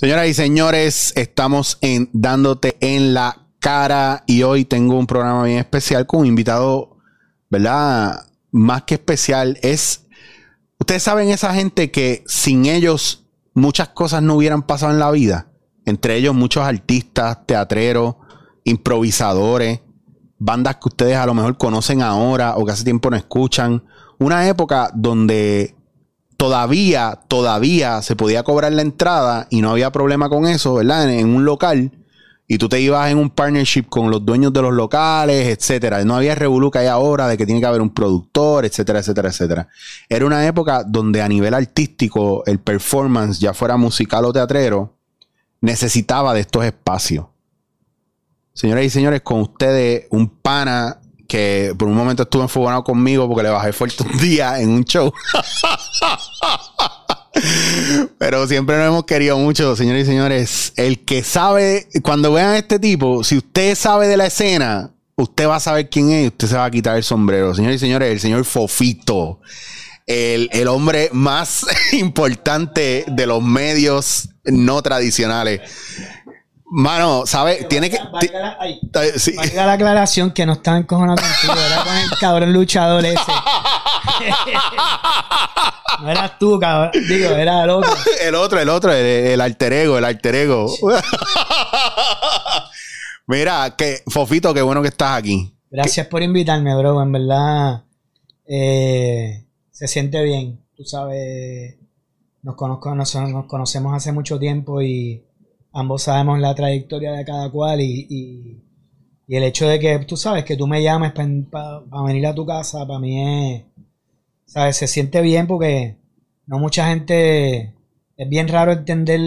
Señoras y señores, estamos en Dándote en la cara y hoy tengo un programa bien especial con un invitado, ¿verdad? Más que especial. Es, ustedes saben esa gente que sin ellos muchas cosas no hubieran pasado en la vida. Entre ellos muchos artistas, teatreros, improvisadores, bandas que ustedes a lo mejor conocen ahora o que hace tiempo no escuchan. Una época donde todavía, todavía se podía cobrar la entrada y no había problema con eso, ¿verdad? En, un local. Y tú te ibas en un partnership con los dueños de los locales, etcétera. No había revolú que hay ahora de que tiene que haber un productor, etcétera, etcétera, etcétera. Era una época donde a nivel artístico, el performance, ya fuera musical o teatrero, necesitaba de estos espacios. Señoras y señores, con ustedes un pana que por un momento estuvo enfogado conmigo porque le bajé fuerte un día en un show. Pero siempre nos hemos querido mucho, señores y señores. El que sabe, cuando vean a este tipo, si usted sabe de la escena, usted va a saber quién es usted se va a quitar el sombrero. Señores y señores, el señor Fofito. El, el hombre más importante de los medios no tradicionales. Mano, ¿sabes? Tiene que. Valga la, sí. la aclaración que no estaba encojonado contigo, era con el cabrón luchador ese. no eras tú, cabrón. Digo, era el otro. el otro, el otro, el, alter ego, el alter ego. Mira, que Fofito, qué bueno que estás aquí. Gracias por invitarme, bro. En verdad, eh, se siente bien. Tú sabes, nos, conozco, nos conocemos hace mucho tiempo y ambos sabemos la trayectoria de cada cual y, el hecho de que tú sabes que tú me llames para venir a tu casa, para mí es, ¿sabes? Se siente bien porque no mucha gente, es bien raro entender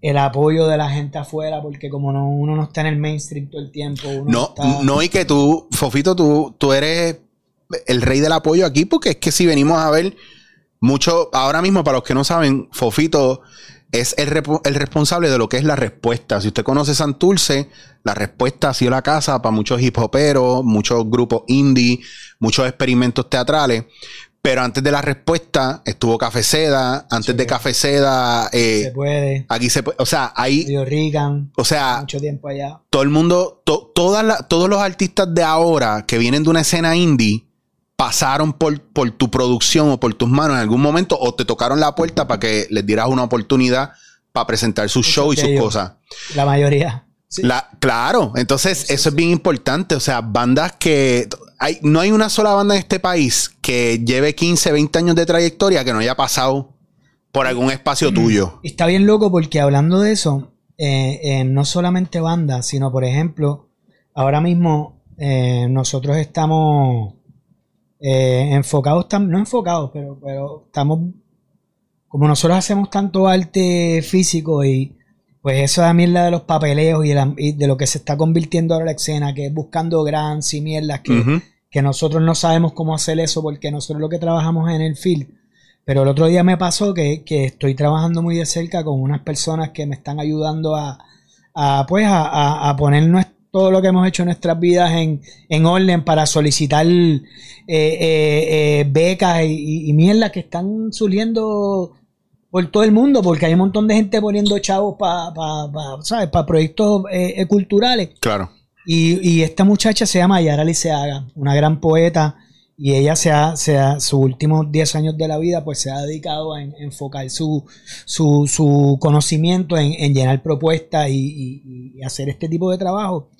el, apoyo de la gente afuera porque como no, uno no está en el mainstream todo el tiempo. no, no, y que tú, Fofito, tú, tú eres el rey del apoyo aquí porque es que si venimos a ver mucho, ahora mismo para los que no saben, Fofito es el, responsable de lo que es la respuesta. Si usted conoce Santurce, la respuesta ha sido la casa para muchos hip hoperos, muchos grupos indie, muchos experimentos teatrales. Pero antes de la respuesta estuvo Café Seda. Antes de Café Seda. Eh, se puede. Aquí se puede. O sea, ahí. Rican. O sea. Mucho tiempo allá. Todo el mundo. todas todos los artistas de ahora que vienen de una escena indie pasaron por, por tu producción o por tus manos en algún momento o te tocaron la puerta para que les dieras una oportunidad para presentar su show y sus cosas. La mayoría. La, claro, entonces eso es bien importante. O sea, bandas que. Hay, no hay una sola banda en este país que lleve 15, 20 años de trayectoria que no haya pasado por algún espacio mm. tuyo. Está bien loco porque hablando de eso, eh, eh, no solamente bandas, sino por ejemplo, ahora mismo eh, nosotros estamos eh, enfocados, no enfocados, pero, pero estamos, como nosotros hacemos tanto arte físico y pues eso es mierda de los papeleos y, de lo que se está convirtiendo ahora la escena, que es buscando grants y mierdas que, que nosotros no sabemos cómo hacer eso porque nosotros lo que trabajamos en el field. Pero el otro día me pasó que, estoy trabajando muy de cerca con unas personas que me están ayudando a, pues a, a poner nuestro todo lo que hemos hecho en nuestras vidas en, orden para solicitar eh, eh, eh, becas y, mierdas que están subiendo por todo el mundo, porque hay un montón de gente poniendo chavos para pa, proyectos culturales. Claro. Y, esta muchacha se llama Yara Liceaga, una gran poeta y ella se ha, se sus últimos 10 años de la vida pues se ha dedicado a, enfocar su, su, conocimiento en, llenar propuestas y, hacer este tipo de trabajo.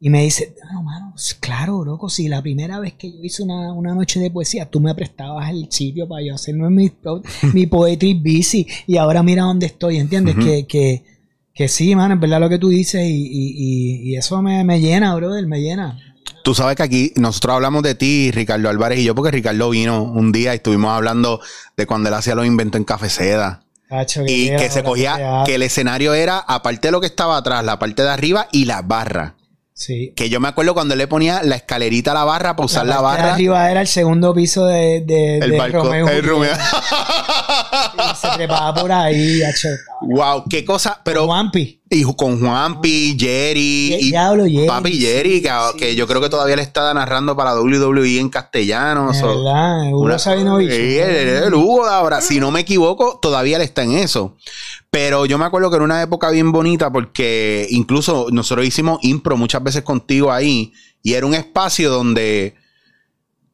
Y me dice, no, mano, claro, loco, si la primera vez que yo hice una, noche de poesía, tú me prestabas el sitio para yo hacer mi, mi poetry busy y ahora mira dónde estoy, ¿entiendes? que, que, que sí, mano, es verdad lo que tú dices y, eso me, me llena, brother, me llena. Tú sabes que aquí nosotros hablamos de ti, Ricardo Álvarez y yo, porque Ricardo vino un día y estuvimos hablando de cuando él hacía los inventos en Café Seda. y que se cogía, que el escenario era, aparte de lo que estaba atrás, la parte de arriba y la barra. Sí. Que yo me acuerdo cuando le ponía la escalerita a la barra para usar la, de barra. arriba era el segundo piso de, de, el de balcón. Romeo el. Romeo. Y se trepaba por ahí, wow, qué cosa. Pero. Juanpi. Y con Juanpi, Jerry. Y Diablo, Jerry, Papi sí, Jerry, que, sí, que yo creo que todavía le está narrando para WWE en castellano. De so- verdad, Hugo Una- Sabinovich. Sí, el, el Hugo de ahora. Si no me equivoco, todavía le está en eso. Pero yo me acuerdo que era una época bien bonita porque incluso nosotros hicimos impro muchas veces contigo ahí y era un espacio donde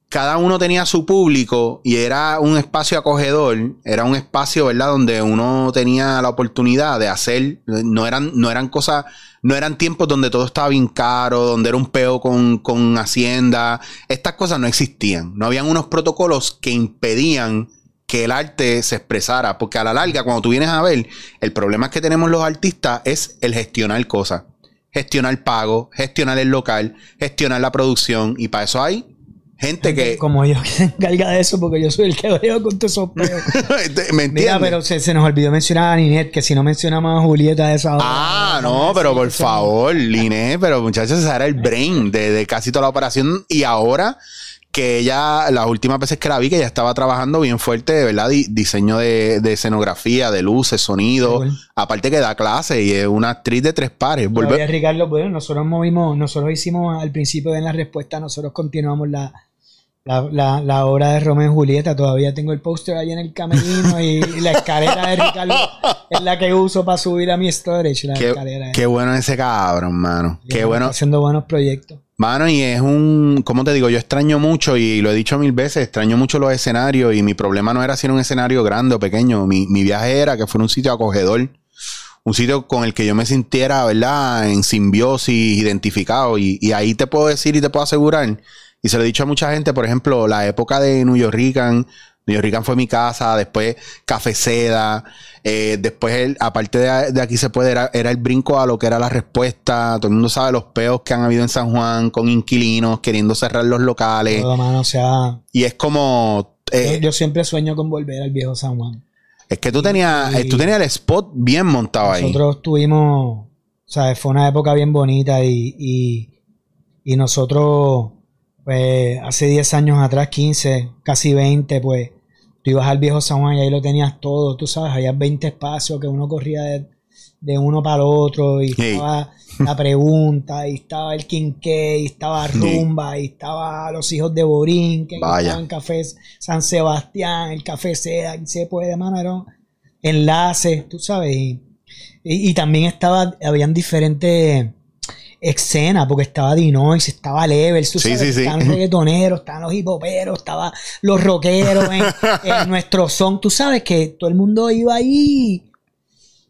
cada uno tenía su público y era un espacio acogedor, era un espacio, ¿verdad? Donde uno tenía la oportunidad de hacer, no eran, no eran cosas, no eran tiempos donde todo estaba bien caro, donde era un peo con, con Hacienda, estas cosas no existían, no habían unos protocolos que impedían que el arte se expresara, porque a la larga, cuando tú vienes a ver, el problema que tenemos los artistas es el gestionar cosas, gestionar pago, gestionar el local, gestionar la producción, y para eso hay gente que... Como yo que se encarga de eso, porque yo soy el que veo con todos esos peos. ¿Me entiendes? Mira, pero se, se nos olvidó mencionar a Ninet, que si no mencionamos a Julieta de esa hora. Ah, no, pero por favor, Liné, pero muchachos, ese era el brain de, de casi toda la operación. Y ahora que ella, las últimas veces que la vi, que ella estaba trabajando bien fuerte, verdad, Di- diseño de, de escenografía, de luces, sonido. Aparte que da clase y es una actriz de tres pares. Todavía, Ricardo, bueno, nosotros movimos, nosotros hicimos al principio de la respuesta, nosotros continuamos la, la, la, la obra de Romeo y Julieta. Todavía tengo el póster ahí en el camerino y, y la escalera de Ricardo es la que uso para subir a mi storage. La Qué, escalera. qué bueno ese cabrón, mano. Qué bueno. Haciendo buenos proyectos. Mano, y es un, ¿cómo te digo? Yo extraño mucho, y lo he dicho mil veces, extraño mucho los escenarios, y mi problema no era si era un escenario grande o pequeño, mi, mi viaje era que fuera un sitio acogedor, un sitio con el que yo me sintiera, ¿verdad? En simbiosis, identificado, y, y ahí te puedo decir y te puedo asegurar, y se lo he dicho a mucha gente, por ejemplo, la época de New York New York fue mi casa, después Café Seda, eh, después, el- aparte de, de aquí se puede, era, era el brinco a lo que era la respuesta. Todo el mundo sabe los peos que han habido en San Juan con inquilinos queriendo cerrar los locales. Todo, mano, o sea, Y es como. eh, yo, yo siempre sueño con volver al viejo San Juan. es que tú tenías, eh, tú tenías el spot bien montado ahí. Nosotros tuvimos, o sea, fue una época bien bonita y, y, y nosotros, pues, hace 10 años atrás, 15, casi 20, pues, tú ibas al viejo San Juan y ahí lo tenías todo, tú sabes, había 20 espacios que uno corría de, de uno para el otro y estaba la pregunta y estaba el quinqué y estaba rumba y estaba los hijos de Borín que estaban café San Sebastián el café Seda se puede mano enlaces tú sabes y, y, y también estaba habían diferentes escenas porque estaba Dinois estaba Levels tú Sí, sabes, sí, sí. estaban los reggaetoneros estaban los hipoperos estaban los rockeros en, en nuestro son tú sabes que todo el mundo iba ahí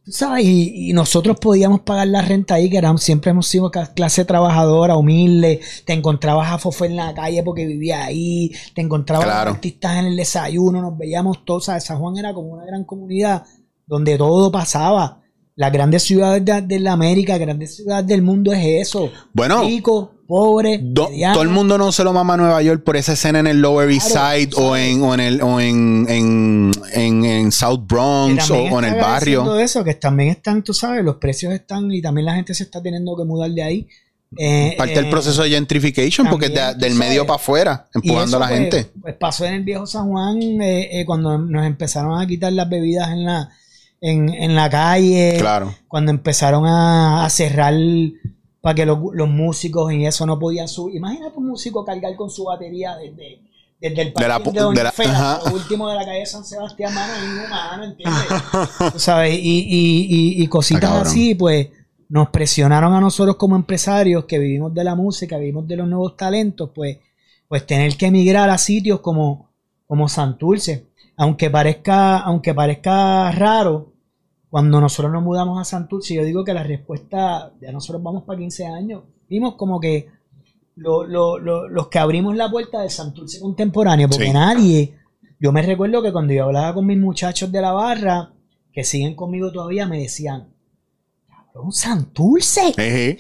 Tú sabes, y, y nosotros podíamos pagar la renta ahí, que eran, siempre hemos sido clase trabajadora, humilde. Te encontrabas a Fofo en la calle porque vivía ahí. Te encontrabas a los artistas en el desayuno, nos veíamos todos. ¿sabes? San Juan era como una gran comunidad donde todo pasaba. Las grandes ciudades de, de la América, grandes ciudades del mundo es eso. Bueno. Rico, pobre, Do- todo el mundo no se lo mama a Nueva York por esa escena en el Lower East Claro, Side o en, o en el o en, en, en- en South Bronx o, también o en el barrio. eso, que también están, tú sabes, los precios están y también la gente se está teniendo que mudar de ahí. Eh, Parte eh, del proceso de gentrification porque es de- también, del medio para afuera, empujando a eso, la pues, gente. Pues pasó en el viejo San Juan eh, eh, cuando nos empezaron a quitar las bebidas en la, en, en la calle. Claro. Cuando empezaron a, a cerrar para que los, los músicos y eso no podían subir. Imagínate un músico cargar con su batería desde, desde el De la pu- de, de la- hasta lo último de la calle San Sebastián, mano, inhumano, ¿entiendes? Tú ¿Sabes? Y, y, y, y cositas así, pues nos presionaron a nosotros como empresarios que vivimos de la música, vivimos de los nuevos talentos, pues, pues tener que emigrar a sitios como, como Santurce. Aunque parezca, aunque parezca raro, cuando nosotros nos mudamos a Santurce, yo digo que la respuesta, ya nosotros vamos para 15 años, vimos como que lo- lo- lo- los que abrimos la puerta del Santurce contemporáneo, porque Sí. nadie, yo me recuerdo que cuando yo hablaba con mis muchachos de la barra, que siguen conmigo todavía, me decían, cabrón, Santurce.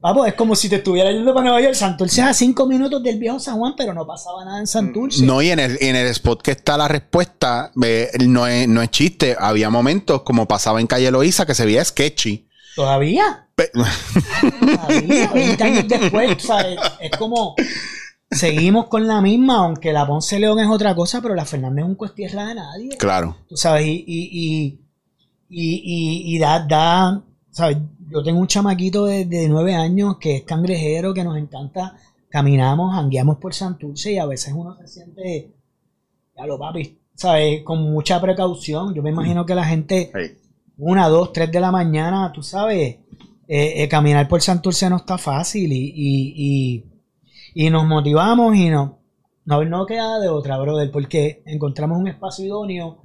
Vamos, es como si te estuviera yendo para Nueva York. Santurce es a cinco minutos del viejo San Juan, pero no pasaba nada en Santurce. No, y en el, en el spot que está la respuesta, eh, no, es, no es chiste. Había momentos, como pasaba en Calle Loíza, que se veía sketchy. Todavía. Todavía, 20 años después, ¿sabes? Es como. Seguimos con la misma, aunque la Ponce León es otra cosa, pero la Fernández es un de nadie. Claro. Tú sabes, y, y, y, y, y da, da, ¿sabes? Yo tengo un chamaquito de, de nueve años que es cangrejero, que nos encanta. Caminamos, hangueamos por Santurce y a veces uno se siente, ya lo papi, ¿sabes? Con mucha precaución. Yo me imagino que la gente, una, dos, tres de la mañana, tú sabes, eh, eh, caminar por Santurce no está fácil y, y, y, y nos motivamos y no, no, no queda de otra, brother, porque encontramos un espacio idóneo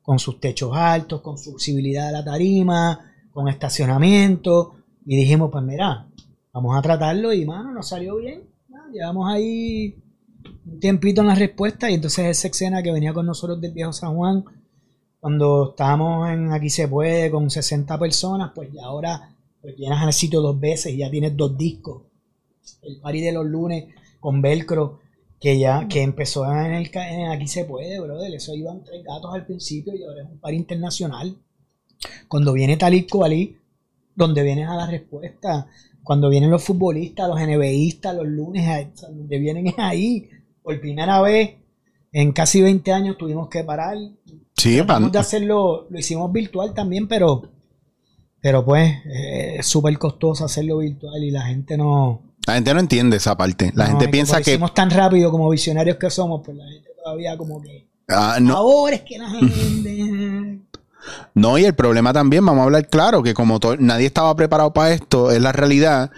con sus techos altos, con su visibilidad de la tarima, con estacionamiento y dijimos, pues mira, vamos a tratarlo y mano, nos salió bien. Llevamos ahí un tiempito en la respuesta y entonces esa escena que venía con nosotros del viejo San Juan, cuando estábamos en Aquí se puede con 60 personas, pues ya ahora pues llenas el sitio dos veces y ya tienes dos discos. El party de los lunes con Velcro, que ya que empezó en el en Aquí se puede, brother. Eso iban tres gatos al principio y ahora es un party internacional. Cuando viene Talib Kuali, donde vienes a la respuesta, cuando vienen los futbolistas, los NBAistas, los lunes, donde vienen es ahí. Por primera vez en casi 20 años tuvimos que parar. Sí, pan- de hacerlo, lo hicimos virtual también, pero, pero pues eh, es súper costoso hacerlo virtual y la gente no. la gente no entiende esa parte. La no, gente y piensa que. hicimos tan rápido como visionarios que somos, pues la gente todavía como que. ah, no, Ahora es que la gente. No, y el problema también, vamos a hablar claro, que como nadie estaba preparado para esto, es la realidad.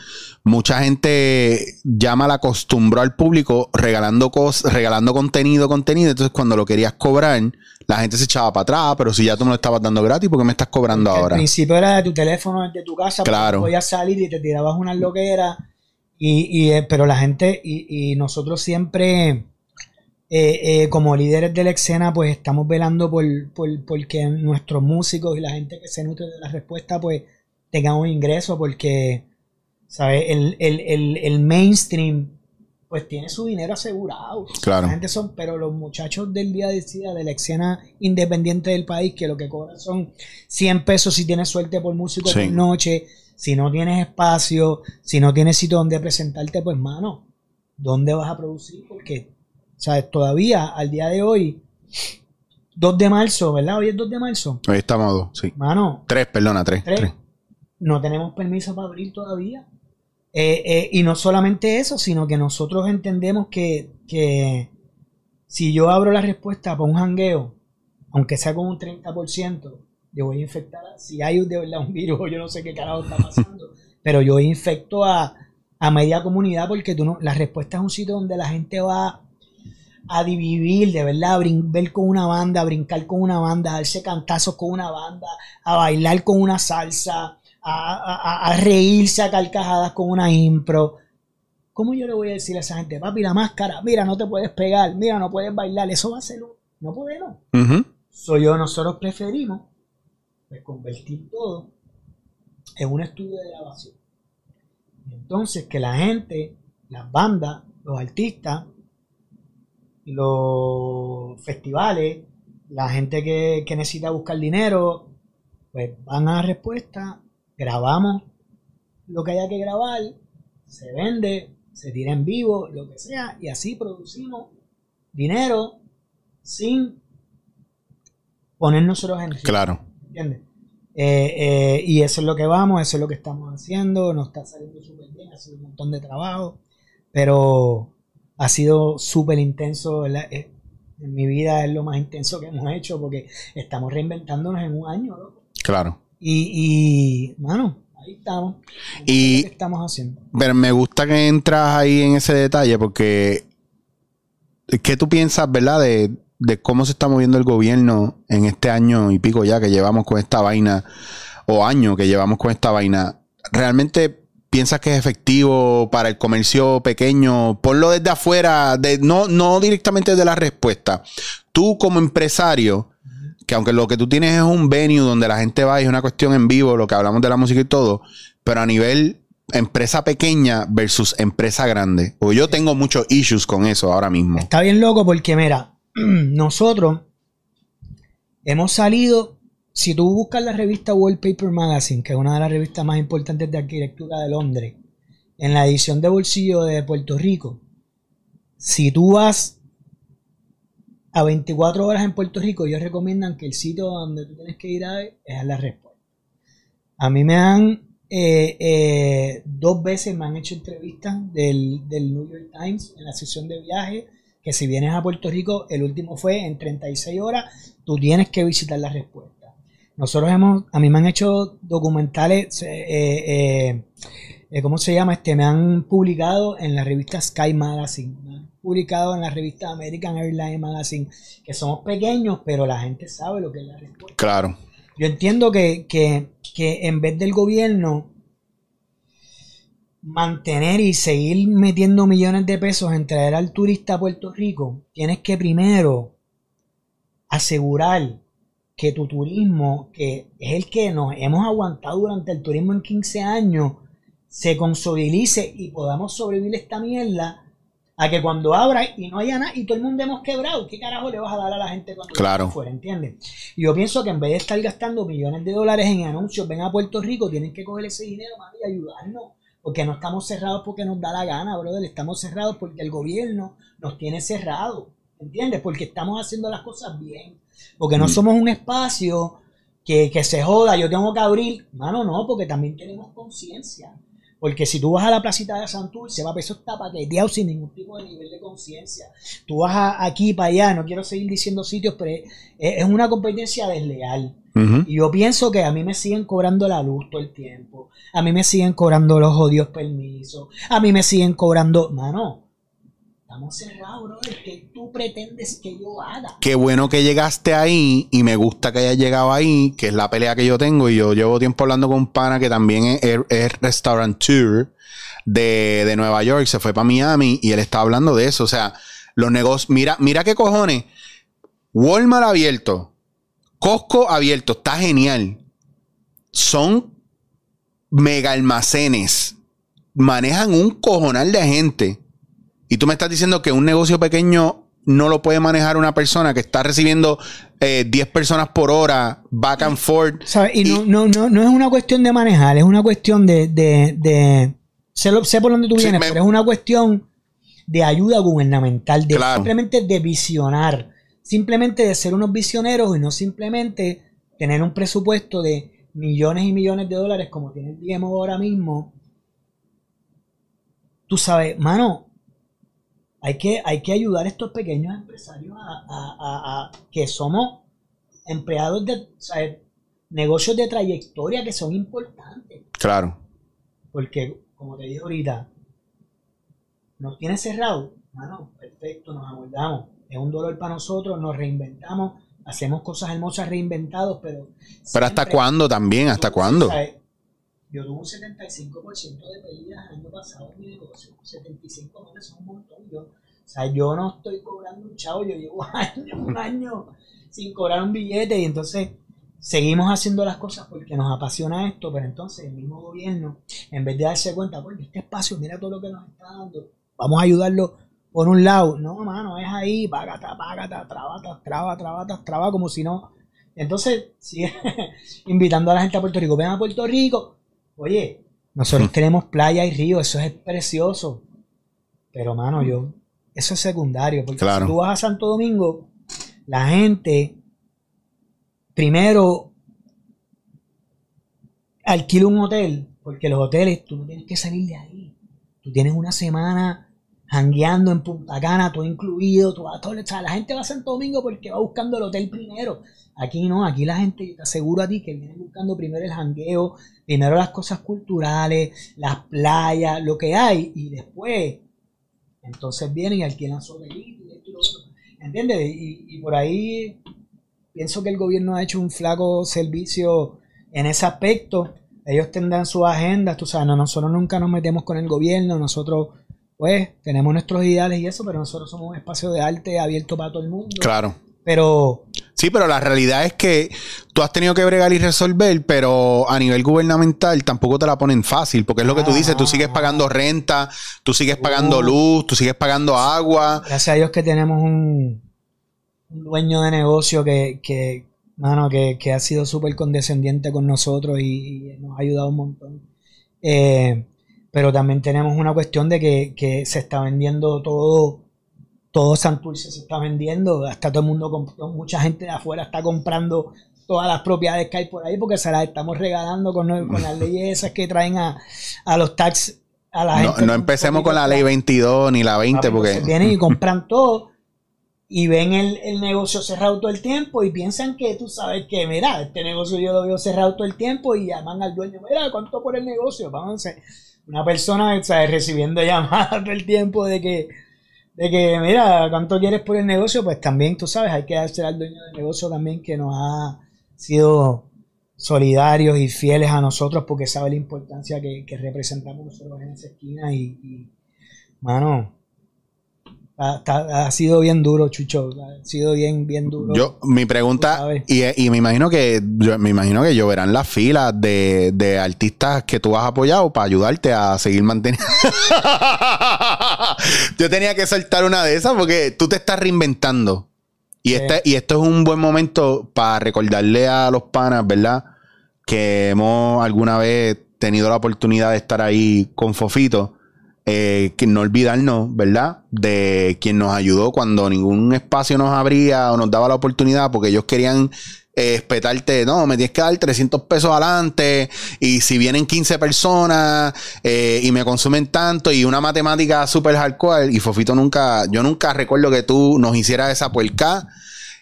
Mucha gente ya mal acostumbró al público regalando cosas, regalando contenido, contenido. Entonces, cuando lo querías cobrar, la gente se echaba para atrás, pero si ya tú me lo estabas dando gratis, ¿por qué me estás cobrando Al ahora? principio era de tu teléfono, de tu casa, Claro. podías salir y te tirabas unas loqueras. Y, y, eh, pero la gente, y, y nosotros siempre, eh, eh, como líderes de la escena, pues estamos velando por, por, por que nuestros músicos y la gente que se nutre de la respuesta, pues tengan un ingreso, porque, ¿sabes? El, el, el, el mainstream, pues tiene su dinero asegurado. Claro. La gente son, pero los muchachos del día de día de la escena independiente del país, que lo que cobran son 100 pesos si tienes suerte por músico Sí. por noche, si no tienes espacio, si no tienes sitio donde presentarte, pues mano, ¿dónde vas a producir? Porque, ¿sabes? Todavía, al día de hoy, 2 de marzo, ¿verdad? Hoy es 2 de marzo. Ahí estamos dos, sí. Mano, Tres, perdona, tres. Tres. tres. no tenemos permiso para abrir todavía. Eh, eh, y no solamente eso, sino que nosotros entendemos que, que si yo abro la respuesta para un jangueo, aunque sea con un 30%, yo voy a infectar, a- si hay de verdad un virus, yo no sé qué carajo está pasando, pero yo infecto a, a media comunidad porque tú no, la respuesta es un sitio donde la gente va a dividir, de verdad, a ver con una banda, a brincar con una banda, a darse cantazos con una banda, a bailar con una salsa, a, a- a- reírse a carcajadas con una impro. ¿Cómo yo le voy a decir a esa gente, papi, la máscara, mira, no te puedes pegar, mira, no puedes bailar, eso va a ser, no podemos. Ujú. Soy yo, nosotros preferimos pues, convertir todo en un estudio de grabación. Entonces que la gente, las bandas, los artistas, los festivales, la gente que, que necesita buscar dinero, pues van a la respuesta, grabamos lo que haya que grabar, se vende, se tira en vivo, lo que sea, y así producimos dinero sin poner nosotros en riesgo. Claro. ¿Entiendes? Eh, eh, y eso es lo que vamos, eso es lo que estamos haciendo, nos está saliendo súper bien, ha sido un montón de trabajo, pero ha sido súper intenso, ¿verdad? Eh, en mi vida es lo más intenso que hemos hecho porque estamos reinventándonos en un año, loco. Claro. Y, y mano, ahí estamos. Y- que estamos haciendo. Pero me gusta que entras ahí en ese detalle porque ¿qué tú piensas, verdad, de, de cómo se está moviendo el gobierno en este año y pico ya que llevamos con esta vaina o año que llevamos con esta vaina? ¿Realmente piensas que es efectivo para el comercio pequeño? Ponlo desde afuera, no, no directamente de la respuesta. Tú como empresario, que aunque lo que tú tienes es un venue donde la gente va y es una cuestión en vivo, lo que hablamos de la música y todo, pero a nivel empresa pequeña versus empresa grande. O yo tengo muchos issues con eso ahora mismo. Está bien loco porque, mira, nosotros hemos salido si tú buscas la revista Wallpaper Magazine, que es una de las revistas más importantes de arquitectura de Londres, en la edición de bolsillo de Puerto Rico, si tú vas a 24 horas en Puerto Rico, ellos recomiendan que el sitio donde tú tienes que ir a es a la respuesta. A mí me han eh, eh, dos veces me han hecho entrevistas del, del, New York Times en la sesión de viaje, que si vienes a Puerto Rico, el último fue en 36 horas, tú tienes que visitar la respuesta. Nosotros hemos, a mí me han hecho documentales, eh, ¿cómo se llama? Este, me han publicado en la revista Sky Magazine, me han publicado en la revista American Airlines Magazine, que somos pequeños, pero la gente sabe lo que es la respuesta. Claro. Yo entiendo que, que, que en vez del gobierno mantener y seguir metiendo millones de pesos en traer al turista a Puerto Rico, tienes que primero asegurar que tu turismo, que es el que nos hemos aguantado durante el turismo en 15 años, se consolidice y podamos sobrevivir esta mierda a que cuando abra y no haya nada y todo el mundo hemos quebrado, ¿qué carajo le vas a dar a la gente cuando claro. fuera? ¿Entiendes? Yo pienso que en vez de estar gastando millones de dólares en anuncios, ven a Puerto Rico, tienen que coger ese dinero y ayudarnos. Porque no estamos cerrados porque nos da la gana, brother. Estamos cerrados porque el gobierno nos tiene cerrados. ¿Entiendes? Porque estamos haciendo las cosas bien. Porque no Mm. somos un espacio que, que se joda, yo tengo que abrir. Mano, no, porque también tenemos conciencia. Porque si tú vas a la placita de Santurce, va a eso está paqueteado sin ningún tipo de nivel de conciencia. Tú vas a- aquí para allá, no quiero seguir diciendo sitios, pero es, es una competencia desleal. Y yo pienso que a mí me siguen cobrando la luz todo el tiempo. A mí me siguen cobrando los odios permisos. A mí me siguen cobrando. Mano, cerrados. ¿Qué tú pretendes que yo haga? Qué bueno que llegaste ahí y me gusta que hayas llegado ahí, que es la pelea que yo tengo. Y yo llevo tiempo hablando con un pana que también es, es- es restaurateur de, de Nueva York, se fue para Miami y él estaba hablando de eso. O sea, los negocios, mira, mira qué cojones. Walmart abierto, Costco abierto, está genial. Son mega almacenes, manejan un cojonal de gente. Y tú me estás diciendo que un negocio pequeño no lo puede manejar una persona que está recibiendo eh, 10 personas por hora, back and forth. Y, no, no, no, no es una cuestión de manejar, es una cuestión de. de, de- sé, lo- sé por dónde tú Sí, vienes, me- pero es una cuestión de ayuda gubernamental, de Claro. simplemente de visionar, simplemente de ser unos visioneros y no simplemente tener un presupuesto de millones y millones de dólares como tiene el ahora mismo. Tú sabes, mano, hay que, hay que ayudar a estos pequeños empresarios a, a- a- a- que somos empleados de o sea, negocios de trayectoria que son importantes. Claro. Porque, como te dije ahorita, nos tiene cerrado. Mano, perfecto, nos amoldamos. Es un dolor para nosotros, nos reinventamos, hacemos cosas hermosas reinventados, pero. Pero ¿hasta cuándo también? ¿Hasta cuándo? ¿sabes? Yo tuve un 75% de pérdidas el año pasado en mi negocio. 75 millones es un montón. Yo, o sea, yo no estoy cobrando un chavo, yo llevo años, un año sin cobrar un billete y entonces seguimos haciendo las cosas porque nos apasiona esto, pero entonces el mismo gobierno, en vez de darse cuenta, pues este espacio, mira todo lo que nos está dando, vamos a ayudarlo por un lado. No, mano, es ahí, págata, págata, traba, traba, traba, traba, traba, como si no. Entonces, sigue invitando a la gente a Puerto Rico. Ven a Puerto Rico. Oye, nosotros tenemos playa y río, eso es precioso. Pero, mano, yo, eso es secundario. Porque Claro. si tú vas a Santo Domingo, la gente primero alquila un hotel, porque los hoteles tú no tienes que salir de ahí. Tú tienes una semana jangueando en Punta Cana, todo incluido, a todo- o sea, la gente va a Santo Domingo porque va buscando el hotel primero. Aquí no, aquí la gente, te aseguro a ti que viene buscando primero el jangueo, primero las cosas culturales, las playas, lo que hay, y después, entonces vienen y alquilan su hotelito y esto y. ¿Entiendes? Y, y por ahí pienso que el gobierno ha hecho un flaco servicio en ese aspecto. Ellos tendrán sus agendas, tú sabes, no, nosotros nunca nos metemos con el gobierno, nosotros pues tenemos nuestros ideales y eso, pero nosotros somos un espacio de arte abierto para todo el mundo. Claro. Pero Sí, pero la realidad es que tú has tenido que bregar y resolver, pero a nivel gubernamental tampoco te la ponen fácil, porque es lo que tú dices, tú sigues pagando renta, tú sigues pagando luz, tú sigues pagando agua. gracias a Dios que tenemos un, un dueño de negocio que, que, mano, que, que ha sido súper condescendiente con nosotros y, y nos ha ayudado un montón. Eh, pero también tenemos una cuestión de que, que se está vendiendo todo, todo Santurce se está vendiendo, hasta todo el mundo, mucha gente de afuera está comprando todas las propiedades que hay por ahí porque se las estamos regalando con, con las leyes esas que traen a, a los tax a la No, gente. no empecemos con la ley 22 ni la 20 Papi, porque... entonces vienen y compran todo y ven el, el negocio cerrado todo el tiempo y piensan que tú sabes que, mira, este negocio yo lo veo cerrado todo el tiempo y llaman al dueño, mira, ¿cuánto por el negocio? Vamos, una persona ¿sabes? recibiendo llamadas todo el tiempo de que, de que, mira, ¿cuánto quieres por el negocio? Pues también, tú sabes, hay que darse al dueño del negocio también que nos ha sido solidarios y fieles a nosotros porque sabe la importancia que, que representamos nosotros en esa esquina y, y, mano, ha, ha- ha sido bien duro, Chucho, ha sido bien, bien duro. Yo, mi pregunta, y, y me imagino que yo, me imagino que lloverán las filas de, de artistas que tú has apoyado para ayudarte a seguir manteniendo. yo tenía que soltar una de esas porque tú te estás reinventando. Y, Sí. este, y esto es un buen momento para recordarle a los panas, ¿verdad? Que hemos alguna vez tenido la oportunidad de estar ahí con Fofito. Eh, que no olvidarnos, ¿verdad? De quien nos ayudó cuando ningún espacio nos abría o nos daba la oportunidad porque ellos querían eh, espetarte, no, me tienes que dar 300 pesos adelante y si vienen 15 personas eh, y me consumen tanto y una matemática súper hardcore y Fofito nunca, yo nunca recuerdo que tú nos hicieras esa puerca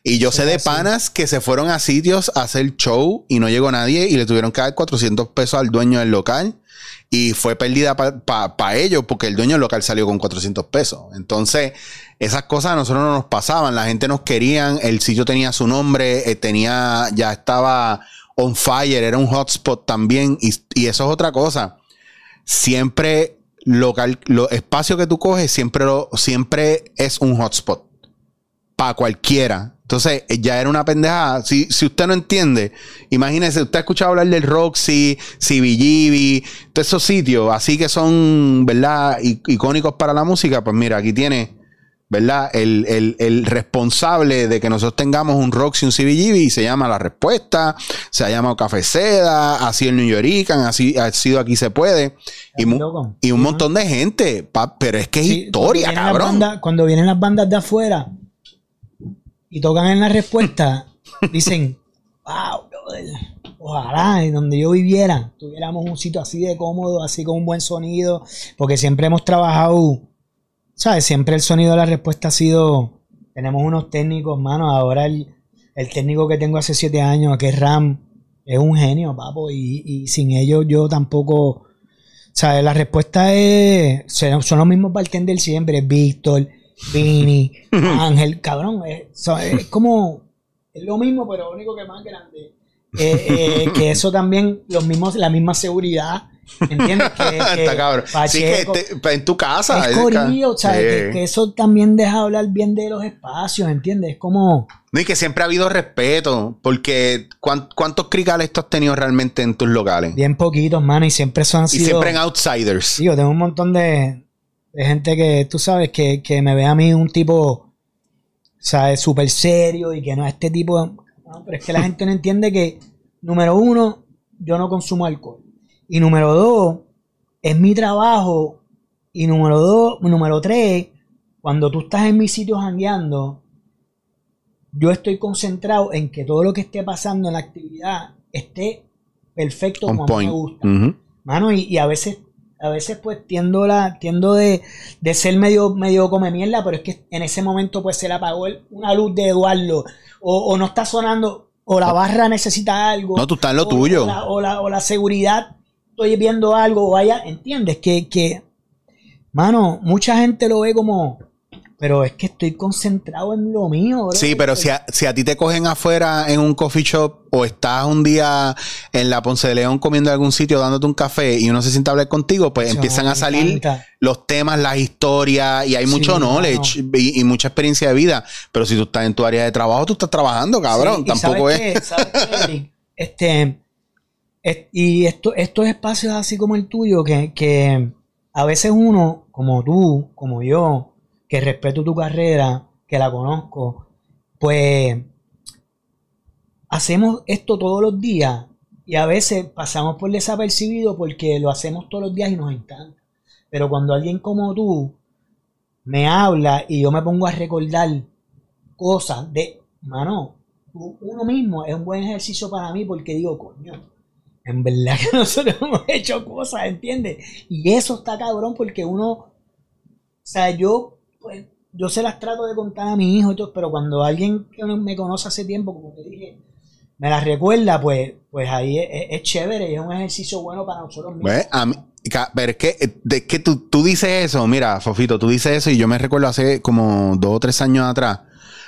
y yo Sí, sé de panas que se fueron a sitios a hacer show y no llegó nadie y le tuvieron que dar 400 pesos al dueño del local. Y fue pérdida para ellos porque el dueño local salió con 400 pesos. Entonces, esas cosas a nosotros no nos pasaban. La gente nos querían, el sitio tenía su nombre, eh, tenía, ya estaba on fire, era un hotspot también. Y, y eso es otra cosa. Siempre local, lo espacio que tú coges siempre, lo, siempre es un hotspot. Para cualquiera. Entonces, eh, ya era una pendejada. Si, si usted no entiende, imagínese, usted ha escuchado hablar del Roxy, CBGB, todos esos sitios, así que son, ¿verdad? I- icónicos para la música. Pues mira, aquí tiene, ¿verdad? El, el- el responsable de que nosotros tengamos un Roxy, un CBGB, y se llama La Respuesta, se ha llamado Café Seda, ha sido el New Yorican, así ha sido Aquí Se Puede, y, mu- y un montón de gente. pa- pero es que es Sí, historia, cuando cabrón. cuando vienen las bandas de afuera y tocan en la respuesta, dicen, wow, brother, ojalá en donde yo viviera tuviéramos un sitio así de cómodo, así con un buen sonido, porque siempre hemos trabajado, ¿sabes? Siempre el sonido de la respuesta ha sido, tenemos unos técnicos, mano, ahora el, el técnico que tengo hace siete años, que es Ram, es un genio, papo, y, y sin ellos yo tampoco... O sea, la respuesta es. Son son los mismos bartenders siempre: Víctor, Vini, Ángel, cabrón. Es, son- es como. Es lo mismo, pero lo único que más grande. Eh, eh, que eso también, los mismos, la misma seguridad. ¿Entiendes? Que, que Está cabrón. Sí, que Pacheco- te- en tu casa. es ca- corillo, o sea, Sí. que, que eso también deja hablar bien de los espacios, ¿entiendes? Es como. No, y que siempre ha habido respeto, porque ¿cuán- ¿cuántos cricales tú has tenido realmente en tus locales? Bien poquitos, mano, y siempre son Y siempre en outsiders. Yo tengo un montón de, de gente que, tú sabes, que, que me ve a mí un tipo, ¿sabes? Súper serio y que no es este tipo. no, pero es que la gente no entiende que, número uno, yo no consumo alcohol. Y número dos, es mi trabajo. Y número dos, número tres, cuando tú estás en mis sitios jangueando, yo estoy concentrado en que todo lo que esté pasando en la actividad esté perfecto On como a mí point. me gusta. Ujú. Mano, y, y a veces, a veces pues tiendo la, tiendo de, de ser medio, medio come mierda, pero es que en ese momento pues se le apagó el- una luz de Eduardo, o, o no está sonando, o la barra necesita algo. No, tú estás en lo o- tuyo. O la, o la- o la seguridad, estoy viendo algo, o vaya, ¿entiendes? Que, que, mano, mucha gente lo ve como, pero es que estoy concentrado en lo mío, bro. Sí, pero si a, si a ti te cogen afuera en un coffee shop o estás un día en la Ponce de León comiendo en algún sitio dándote un café y uno se sienta a hablar contigo, pues empiezan a salir encanta. los temas, las historias y hay mucho knowledge y, y mucha experiencia de vida. Pero si tú estás en tu área de trabajo, tú estás trabajando, cabrón. Sí, Tampoco ¿sabes es. qué? ¿Sabes qué? Este, es- y esto, estos espacios así como el tuyo, que, que a veces uno, como tú, como yo, que respeto tu carrera, que la conozco, pues hacemos esto todos los días y a veces pasamos por desapercibido porque lo hacemos todos los días y nos encanta. Pero cuando alguien como tú me habla y yo me pongo a recordar cosas de, mano, uno mismo es un buen ejercicio para mí porque digo, coño, en verdad que nosotros hemos hecho cosas, ¿entiendes? Y eso está cabrón porque uno, o sea, yo, pues, yo se las trato de contar a mi hijo pero cuando alguien que me conoce hace tiempo, como te dije, me las recuerda, pues, pues ahí es, chévere y es un ejercicio bueno para nosotros mismos. Pues, a mí, pero es que, de que tú, tú dices eso, mira, Fofito, tú dices eso y yo me recuerdo hace como dos o tres años atrás,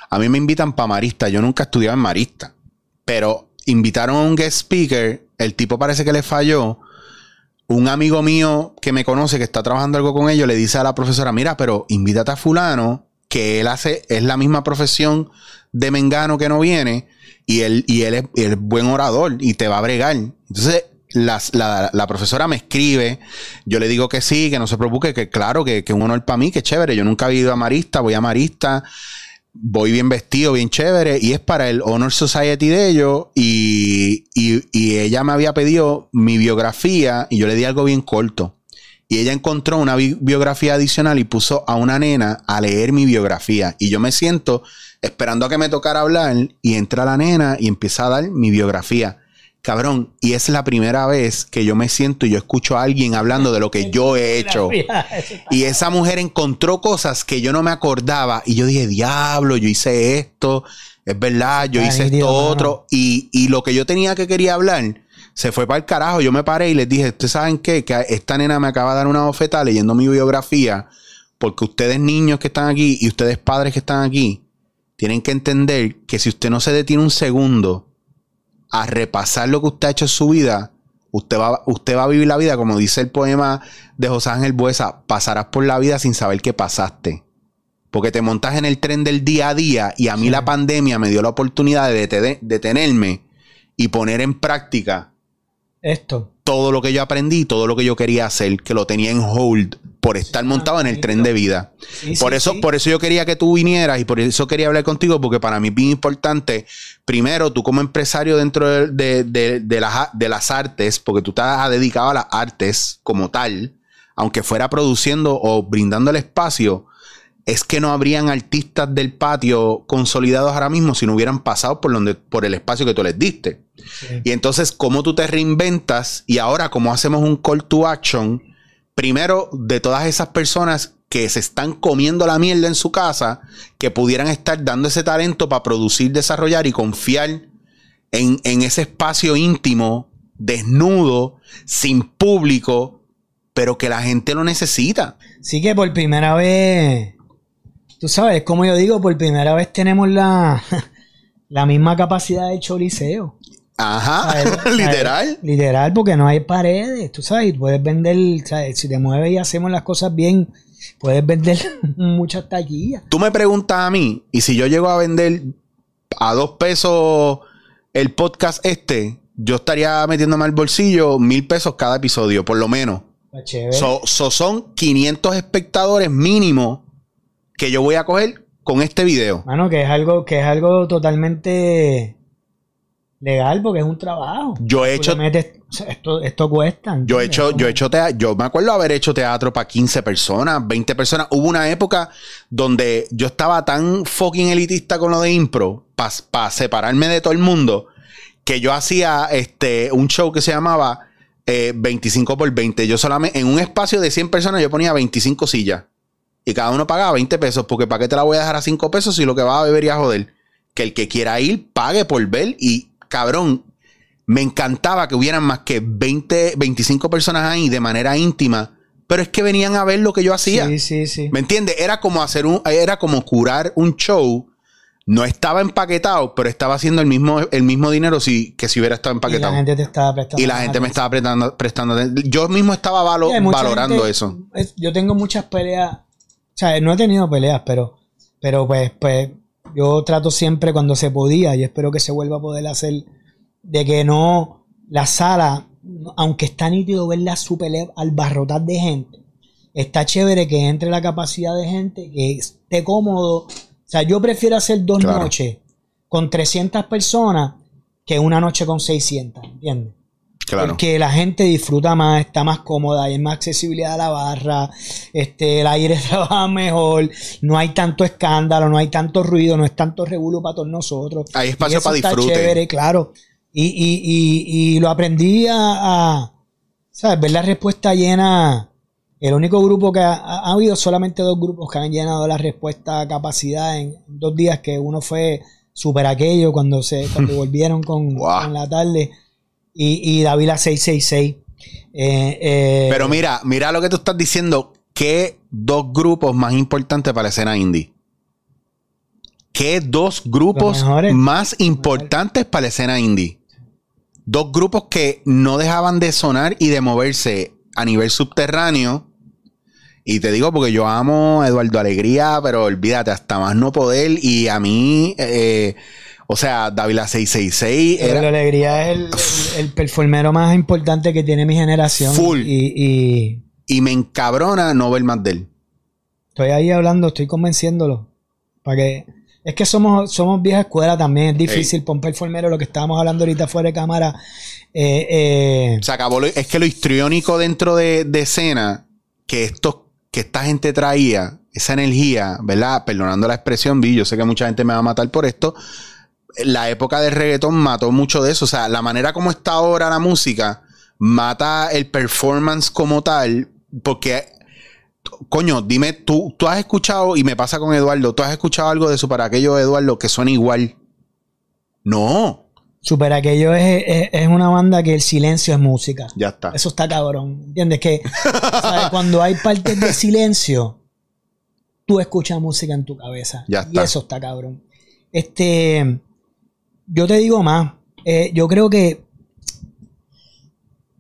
a mí me invitan para Marista, yo nunca estudiaba en Marista, pero invitaron a un guest speaker, el tipo parece que le falló, un amigo mío que me conoce, que está trabajando algo con ellos, le dice a la profesora, mira, pero invítate a fulano, que él hace, es la misma profesión de Mengano que no viene, y él, y él, es, buen orador y te va a bregar. Entonces, la, profesora me escribe, yo le digo que sí, que no se preocupe, que claro, que, que un honor para mí, que chévere. Yo nunca he ido a Marista, voy a Marista, voy bien vestido, bien chévere, y es para el Honor Society de ellos. Y, y ella me había pedido mi biografía y yo le di algo bien corto. Y ella encontró una biografía adicional y puso a una nena a leer mi biografía. Y yo me siento esperando a que me tocara hablar y entra la nena y empieza a dar mi biografía. Cabrón, y es la primera vez que yo me siento y yo escucho a alguien hablando de lo que yo he hecho. Y esa mujer encontró cosas que yo no me acordaba. Y yo dije, diablo, yo hice esto, es verdad, yo hice esto otro. Y, y, lo que yo tenía que quería hablar se fue para el carajo. Yo me paré y les dije, ¿ustedes saben qué? Que esta nena me acaba de dar una bofeta leyendo mi biografía. Porque ustedes niños que están aquí y ustedes padres que están aquí, tienen que entender que si usted no se detiene un segundo a repasar lo que usted ha hecho en su vida, usted va, usted va a vivir la vida, como dice el poema de José Ángel Buesa, pasarás por la vida sin saber qué pasaste. Porque te montas en el tren del día a día y a mí la pandemia me dio la oportunidad de detenerme y poner en práctica esto. Todo lo que yo aprendí, todo lo que yo quería hacer, que lo tenía en hold por estar montado en el tren de vida. por eso, por eso yo quería que tú vinieras y por eso quería hablar contigo, porque para mí es bien importante, primero, tú como empresario dentro de, de, las, de las artes, porque tú estás dedicado a las artes como tal, aunque fuera produciendo o brindando el espacio, es que no habrían artistas del patio consolidados ahora mismo si no hubieran pasado por, donde, por el espacio que tú les diste. Y entonces, ¿cómo tú te reinventas? Y ahora, ¿cómo hacemos un call to action? Primero, de todas esas personas que se están comiendo la mierda en su casa, que pudieran estar dando ese talento para producir, desarrollar y confiar en, en ese espacio íntimo, desnudo, sin público, pero que la gente lo necesita. Sí que por primera vez, tú sabes, como yo digo, por primera vez tenemos la, la misma capacidad de choliseo. Ajá, literal. Literal, porque no hay paredes, tú sabes, puedes vender, si te mueves y hacemos las cosas bien, puedes vender muchas taquillas. Tú me preguntas a mí, y si yo llego a vender a dos pesos el podcast este, yo estaría metiéndome al bolsillo mil pesos cada episodio, por lo menos. So, son 500 espectadores mínimo que yo voy a coger con este video. Mano, que es algo, que es algo totalmente legal porque es un trabajo. Yo he hecho. esto, esto cuesta. Yo he hecho, yo he hecho teatro. Yo me acuerdo haber hecho teatro para 15 personas, 20 personas. Hubo una época donde yo estaba tan fucking elitista con lo de impro para separarme de todo el mundo que yo hacía este, un show que se llamaba 25 eh, por 20. Yo solamente en un espacio de 100 personas yo ponía 25 sillas. Y cada uno pagaba 20 pesos, porque ¿para qué te la voy a dejar a 5 pesos si lo que va a beber y a joder? Que el que quiera ir pague por ver y cabrón, me encantaba que hubieran más que 20, 25 personas ahí de manera íntima, pero es que venían a ver lo que yo hacía. Sí, sí, sí. ¿Me entiendes? Era como hacer un, era como curar un show. No estaba empaquetado, pero estaba haciendo el mismo, el mismo dinero si, que si hubiera estado empaquetado. Y la gente te estaba prestando. Y la gente me estaba prestando, prestando. Yo mismo estaba valorando eso. yo tengo muchas peleas. O sea, no he tenido peleas, pero, pero pues, pues yo trato siempre cuando se podía, y espero que se vuelva a poder hacer, de que no la sala, aunque está nítido verla super al barrotar de gente, está chévere que entre la capacidad de gente, que esté cómodo. O sea, yo prefiero hacer dos noches con 300 personas que una noche con 600, ¿entiendes? Claro. Porque la gente disfruta más, está más cómoda, hay más accesibilidad a la barra, este, el aire trabaja mejor, no hay tanto escándalo, no hay tanto ruido, no es tanto revuelo para todos nosotros. Hay Y espacio eso para está disfrute. chévere, claro. Y, y, y, y lo aprendí a, a, ¿sabes? Ver la respuesta llena. El único grupo que ha, ha- ha habido solamente dos grupos que han llenado la respuesta a capacidad en dos días, que uno fue super aquello cuando se cuando volvieron con, Guau. con la tarde y, y Davila 666. Eh, eh, Pero mira, mira lo que tú estás diciendo. ¿Qué dos grupos más importantes para la escena indie? ¿Qué dos grupos mejores. más importantes para la escena indie? Dos grupos que no dejaban de sonar y de moverse a nivel subterráneo. Y te digo porque yo amo a Eduardo Alegría, pero olvídate, hasta más no poder. Y a mí, eh, o sea, Dávila 666 pero era la alegría es el, el, el performero más importante que tiene mi generación. Full. Y, y y me encabrona no ver más de él. estoy ahí hablando, estoy convenciéndolo. Para que. Es que somos, somos vieja escuela también, es difícil para un performero, lo que estábamos hablando ahorita fuera de cámara. eh, eh, Se acabó lo- es que lo histriónico dentro de, de escena que estos, que esta gente traía, esa energía, ¿verdad? Perdonando la expresión, vi, yo sé que mucha gente me va a matar por esto. La época del reggaetón mató mucho de eso. O sea, la manera como está ahora la música mata el performance como tal. Porque, coño, dime, tú, tú has escuchado, y me pasa con Eduardo, tú has escuchado algo de para aquello, Eduardo, que suena igual. No, Super Aquello es, es- es una banda que el silencio es música. ya está. Eso está cabrón. ¿Entiendes? Que ¿sabes? cuando hay partes de silencio, tú escuchas música en tu cabeza. Ya Y está. eso está cabrón. Este, yo te digo más. Eh, yo creo que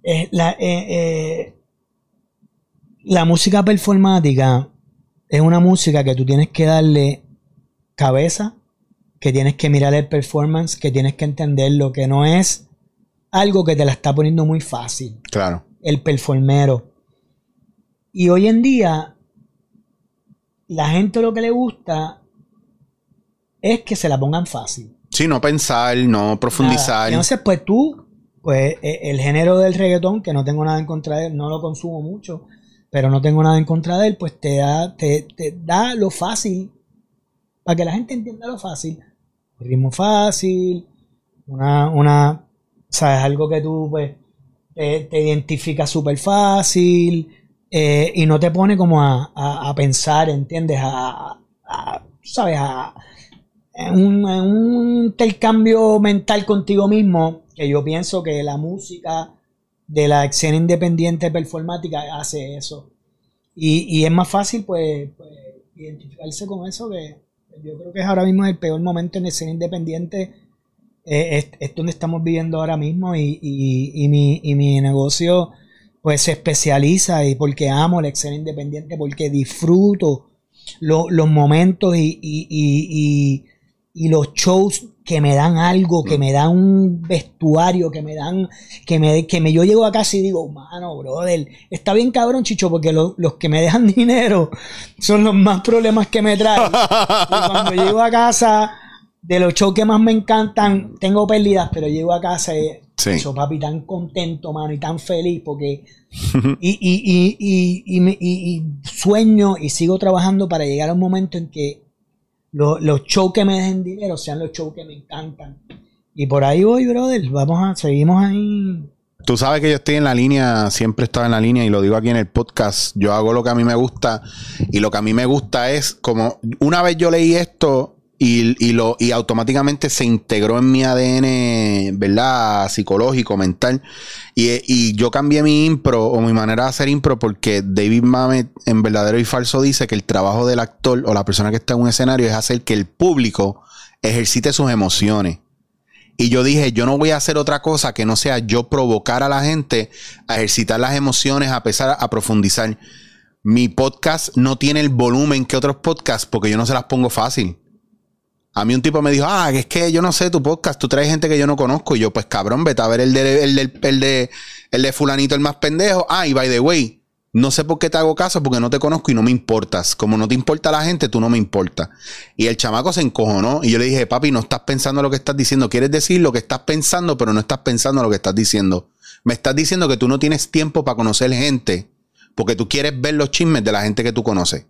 eh, la, eh, la música performática es una música que tú tienes que darle cabeza, que tienes que mirar el performance, que tienes que entenderlo, que no es algo que te la está poniendo muy fácil Claro. el performero. Y hoy en día, la gente lo que le gusta es que se la pongan fácil. Sí, no pensar, no profundizar. Nada. Entonces, pues tú, pues eh, el género del reggaetón, que no tengo nada en contra de él, no lo consumo mucho, pero no tengo nada en contra de él, pues te da, te, te da lo fácil, para que la gente entienda lo fácil. Un ritmo fácil, una, una, sabes, algo que tú, pues, te, te identifica súper fácil eh, y no te pone como a, a- a pensar, ¿entiendes? A, a- ¿sabes? A, un, un intercambio mental contigo mismo, que yo pienso que la música de la escena independiente performática hace eso. Y, y es más fácil, pues, pues, identificarse con eso, que yo creo que es ahora mismo el peor momento en la escena independiente. eh, es, es donde estamos viviendo ahora mismo y, y- y mi, y mi negocio pues se especializa y porque amo la escena independiente, porque disfruto lo- los momentos y, y- los shows que me dan algo, que me dan un vestuario, que me dan, que me, que me yo llego a casa y digo, mano, brother, está bien cabrón, chicho, porque lo- los que me dejan dinero son los más problemas que me traen. Y cuando llego a casa, de los shows que más me encantan, tengo pérdidas, pero llego a casa y Sí. eso, papi, tan contento, mano, y tan feliz, porque y, y, y, y, y me- y- y sueño y sigo trabajando para llegar a un momento en que lo- los shows que me dejen dinero sean los shows que me encantan. Y por ahí voy, brother. Vamos a, seguimos ahí. Tú sabes que yo estoy en la línea, siempre he estado en la línea y lo digo aquí en el podcast. Yo hago lo que a mí me gusta y lo que a mí me gusta es como una vez yo leí esto y, y lo, y automáticamente se integró en mi ADN, ¿verdad? Psicológico, mental. Y, y yo cambié mi impro o mi manera de hacer impro porque David Mamet en Verdadero y Falso dice que el trabajo del actor o la persona que está en un escenario es hacer que el público ejercite sus emociones. Y yo dije, yo no voy a hacer otra cosa que no sea yo provocar a la gente a ejercitar las emociones, a pesar a profundizar. Mi podcast no tiene el volumen que otros podcasts porque yo no se las pongo fácil. A mí un tipo me dijo, ah, es que yo no sé tu podcast, tú traes gente que yo no conozco. Y yo, pues cabrón, vete a ver el de, el del- el de, el de fulanito el más pendejo. Ah, y by the way, no sé por qué te hago caso, porque no te conozco y no me importas. Como no te importa la gente, tú no me importa. Y el chamaco se encojonó y yo le dije, papi, no estás pensando lo que estás diciendo. Quieres decir lo que estás pensando, pero no estás pensando lo que estás diciendo. Me estás diciendo que tú no tienes tiempo para conocer gente, porque tú quieres ver los chismes de la gente que tú conoces.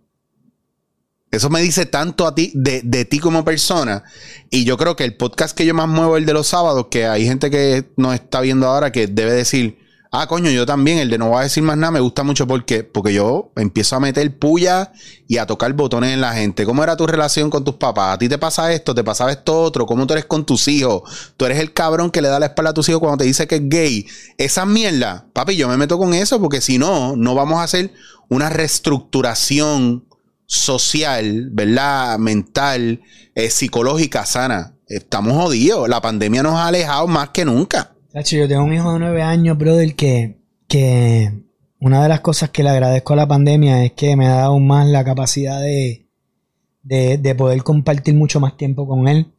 Eso me dice tanto a ti, de, de, ti como persona. Y yo creo que el podcast que yo más muevo es el de los sábados, que hay gente que nos está viendo ahora que debe decir, Ah, coño, yo también, el de no voy a decir más nada, me gusta mucho porque, porque yo empiezo a meter puya y a tocar botones en la gente. ¿Cómo era tu relación con tus papás? ¿A ti te pasa esto? ¿Te pasaba esto otro? ¿Cómo tú eres con tus hijos? Tú eres el cabrón que le da la espalda a tus hijos cuando te dice que es gay. Esa mierda, papi, yo me meto con eso porque si no, no vamos a hacer una reestructuración social, ¿verdad? Mental, eh, psicológica sana. Estamos jodidos. La pandemia nos ha alejado más que nunca yo tengo un hijo de nueve años, brother, que, que una de las cosas que le agradezco a la pandemia es que me ha dado más la capacidad de, de, poder compartir mucho más tiempo con él.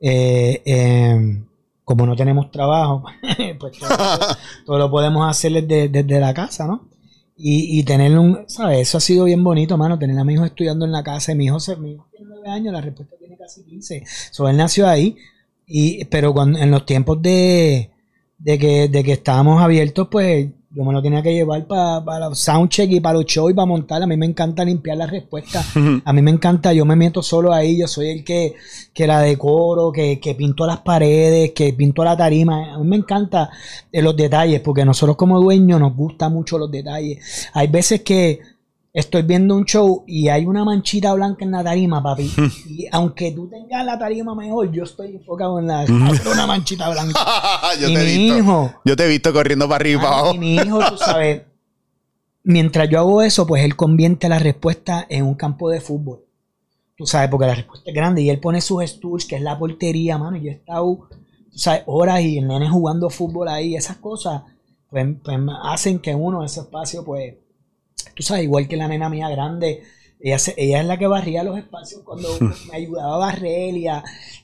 Eh, em, como no tenemos trabajo, pues todo, lo podemos hacer desde, la casa, ¿no? Y, y tener un, ¿sabes? Eso ha sido bien bonito, mano, tener a mi hijo estudiando en la casa. Y mi hijo, mi hijo tiene nueve años, la respuesta tiene casi 15. So, él nació ahí. Y, pero cuando, en los tiempos de, de que, de que estábamos abiertos, pues yo me lo tenía que llevar para los soundcheck y para los shows y para montar. A mí me encanta limpiar las respuestas. A mí me encanta, yo me meto solo ahí, yo soy el que, que la decoro, que, que pinto las paredes, que pinto la tarima. A mí me encanta eh, los detalles, porque nosotros como dueños nos gusta mucho los detalles. Hay veces que estoy viendo un show y hay una manchita blanca en la tarima, papi. y aunque tú tengas la tarima mejor, yo estoy enfocado en la una manchita blanca. yo, te he visto, yo te he visto corriendo para arriba abajo. mi hijo, tú sabes, mientras yo hago eso, pues él convierte la respuesta en un campo de fútbol. Tú sabes, porque la respuesta es grande y él pone sus stools, que es la portería, mano. Y yo he estado, tú sabes, horas y el nene jugando fútbol ahí, esas cosas, pues, pues hacen que uno, ese espacio, pues tú sabes, igual que la nena mía grande, ella, ella es la que barría los espacios cuando me ayudaba a barrer y,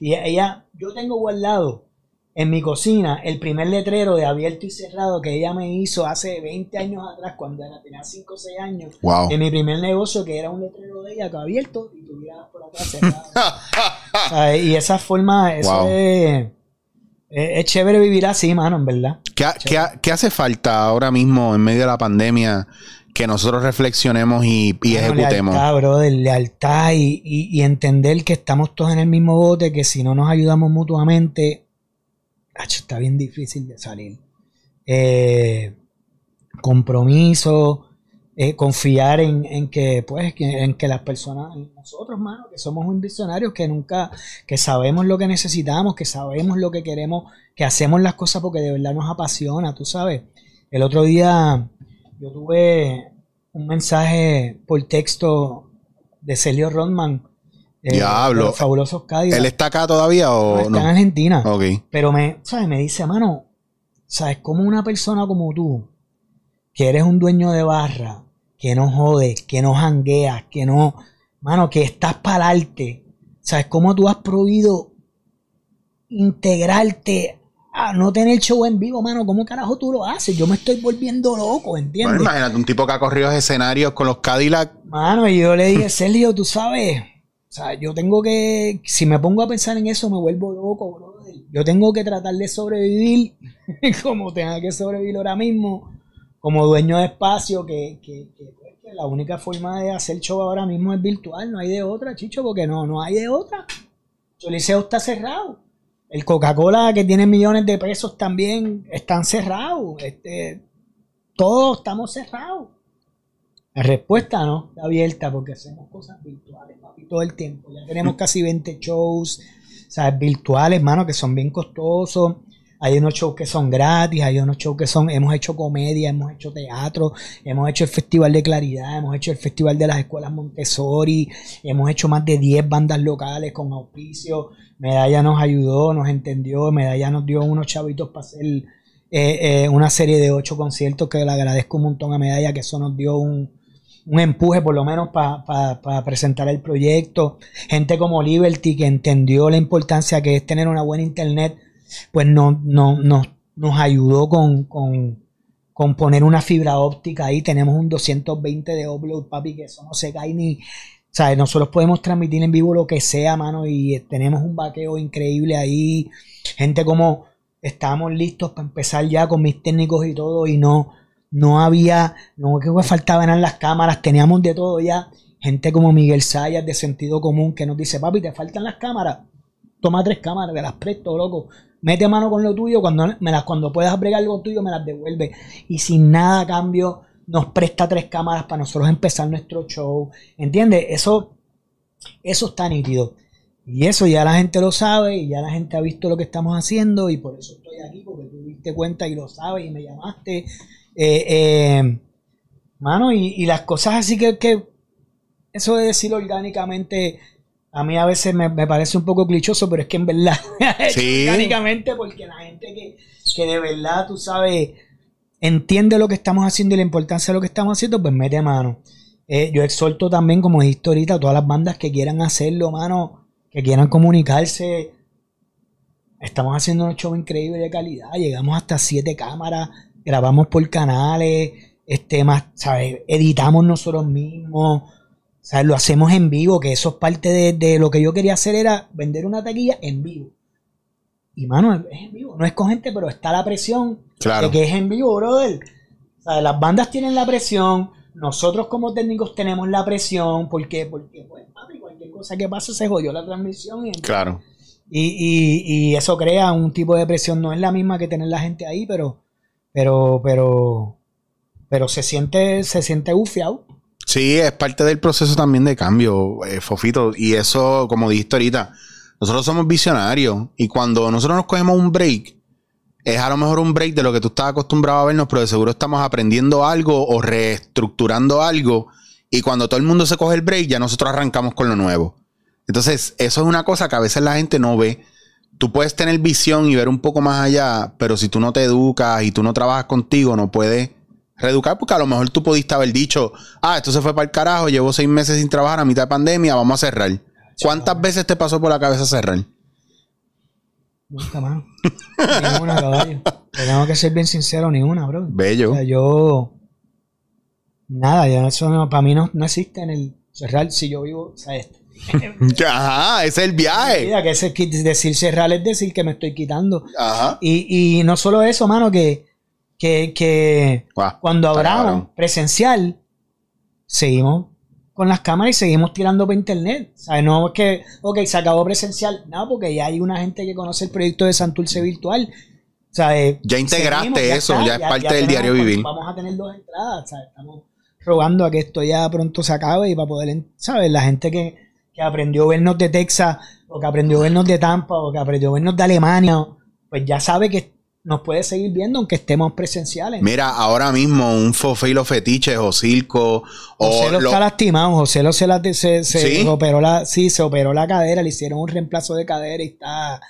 y ella, yo tengo guardado en mi cocina el primer letrero de abierto y cerrado que ella me hizo hace 20 años atrás, cuando era, tenía 5 o 6 años, en mi primer negocio, que era un letrero de ella que abierto y tuviera por atrás cerrado. y esa forma, eso es, es, chévere vivir así, mano, en verdad. ¿Qué, ¿Qué, hace falta ahora mismo en medio de la pandemia? Que nosotros reflexionemos y, ejecutemos. Lealtad, brother, lealtad y, y, entender que estamos todos en el mismo bote, que si no nos ayudamos mutuamente, está bien difícil de salir. Eh, compromiso, eh, confiar en, que, pues, en que las personas, nosotros, mano, que somos un visionarios, que nunca, que sabemos lo que necesitamos, que sabemos lo que queremos, que hacemos las cosas porque de verdad nos apasiona, tú sabes. El otro día yo tuve un mensaje por texto de Celio Rodman. Eh, Diablo. Fabulosos Cádiz. ¿Él está acá todavía o no? Está en Argentina. Pero me, ¿sabes? me dice, mano, ¿sabes? Como una persona como tú, que eres un dueño de barra, que no jodes, que no jangueas, que no, mano, que estás para arte, ¿sabes? ¿Cómo tú has prohibido integrarte no tener show en vivo, mano, ¿cómo carajo tú lo haces? Yo me estoy volviendo loco, ¿entiendes? Bueno, imagínate un tipo que ha corrido escenarios con los Cadillac. Mano, y yo le dije, Sergio, tú sabes, o sea, yo tengo que, si me pongo a pensar en eso, me vuelvo loco, bro. Yo tengo que tratar de sobrevivir como tenga que sobrevivir ahora mismo, como dueño de espacio, que, que, que, pues, la única forma de hacer show ahora mismo es virtual, no hay de otra, chicho, porque no, no hay de otra. El liceo está cerrado. El Coca-Cola que tiene millones de pesos también están cerrados. Este, todos estamos cerrados. La respuesta no está abierta porque hacemos cosas virtuales, papi, todo el tiempo. Ya tenemos casi 20 shows, ¿sabes? Virtuales, hermano, que son bien costosos. Hay unos shows que son gratis, hay unos shows que son, hemos hecho comedia, hemos hecho teatro, hemos hecho el Festival de Claridad, hemos hecho el Festival de las Escuelas Montessori, hemos hecho más de 10 bandas locales con auspicio. Medalla nos ayudó, nos entendió, Medalla nos dio unos chavitos para hacer eh, eh, una serie de 8 conciertos que le agradezco un montón a Medalla, que eso nos dio un, un empuje por lo menos para presentar el proyecto. Gente como Liberty que entendió la importancia que es tener una buena internet pues no, no, nos ayudó con, con poner una fibra óptica ahí. Tenemos un 220 de upload, papi, que eso no se cae ni. O sea, nosotros podemos transmitir en vivo lo que sea, mano, y tenemos un vaqueo increíble ahí. Gente como estábamos listos para empezar ya con mis técnicos y todo, y no, no había, no que faltaban eran las cámaras, teníamos de todo ya. Gente como Miguel Sayas de sentido común que nos dice, papi, te faltan las cámaras. Toma tres cámaras, te las presto, loco. Mete mano con lo tuyo, cuando, cuando puedas bregar algo tuyo, me las devuelve. Y sin nada a cambio, nos presta tres cámaras para nosotros empezar nuestro show. ¿Entiendes? Eso, eso está nítido. Y eso ya la gente lo sabe y ya la gente ha visto lo que estamos haciendo y por eso estoy aquí, porque tú diste cuenta y lo sabes y me llamaste. Eh, eh, mano, y, las cosas así que, que, eso de decir orgánicamente, a mí a veces me, parece un poco clichoso, pero es que en verdad, sí. orgánicamente, porque la gente que, que de verdad, tú sabes, entiende lo que estamos haciendo y la importancia de lo que estamos haciendo, pues mete mano. Eh, yo exhorto también, como dijiste ahorita, a todas las bandas que quieran hacerlo, mano que quieran comunicarse. Estamos haciendo un show increíble de calidad. Llegamos hasta siete cámaras, grabamos por canales, este más, ¿sabes? Editamos nosotros mismos. ¿Sabes? Lo hacemos en vivo, que eso es parte de, lo que yo quería hacer, era vender una taquilla en vivo. Y mano, es en vivo. No es con gente, pero está la presión de que es en vivo, brother. ¿Sabes? Las bandas tienen la presión, nosotros como técnicos tenemos la presión. ¿Por qué? Porque, pues, cualquier cosa que pase se jodió la transmisión. Y, claro. Y, eso crea un tipo de presión. No es la misma que tener la gente ahí, pero, pero, pero, pero se siente, se siente bufiado. Sí, es parte del proceso también de cambio, eh, Fofito. Y eso, como dijiste ahorita, nosotros somos visionarios. Y cuando nosotros nos cogemos un break, es a lo mejor un break de lo que tú estabas acostumbrado a vernos, pero de seguro estamos aprendiendo algo o reestructurando algo y cuando todo el mundo se coge el break, ya nosotros arrancamos con lo nuevo. Entonces, eso es una cosa que a veces la gente no ve. Tú puedes tener visión y ver un poco más allá, pero si tú no te educas y tú no trabajas contigo, no puedes reeducar, porque a lo mejor tú pudiste haber dicho, ah, esto se fue para el carajo, llevo seis meses sin trabajar a mitad de pandemia, vamos a cerrar. ¿Cuántas veces te pasó por la cabeza cerrar? Nunca más. ni una, caballo. Tengo que ser bien sincero, ni una, bro. Bello. O sea, yo Nada, ya eso para mí no, existe en el cerrar si yo vivo, o sea, este. Ajá, ese es el viaje. Mira, que ese, decir cerrar es decir que me estoy quitando. Ajá. Y, y no solo eso, mano, que, que, que cuando abramos presencial, seguimos con las cámaras y seguimos tirando para internet. Sea, no es que, ok, se acabó presencial. No, porque ya hay una gente que conoce el proyecto de Santurce Virtual sea, eh, ya integraste eso, ya, es parte del diario vivir. Vamos a tener dos entradas, ¿sabes? Estamos rogando a que esto ya pronto se acabe y para poder, ¿sabes? La gente que, aprendió a vernos de Texas, o que aprendió a vernos de Tampa, o que aprendió a vernos de Alemania, pues ya sabe que nos puede seguir viendo aunque estemos presenciales. Mira, ahora mismo un fofilo fetiche o circo. José lo, está lastimado. José lo se, la, se, operó la, sí, se operó la cadera, le hicieron un reemplazo de cadera y está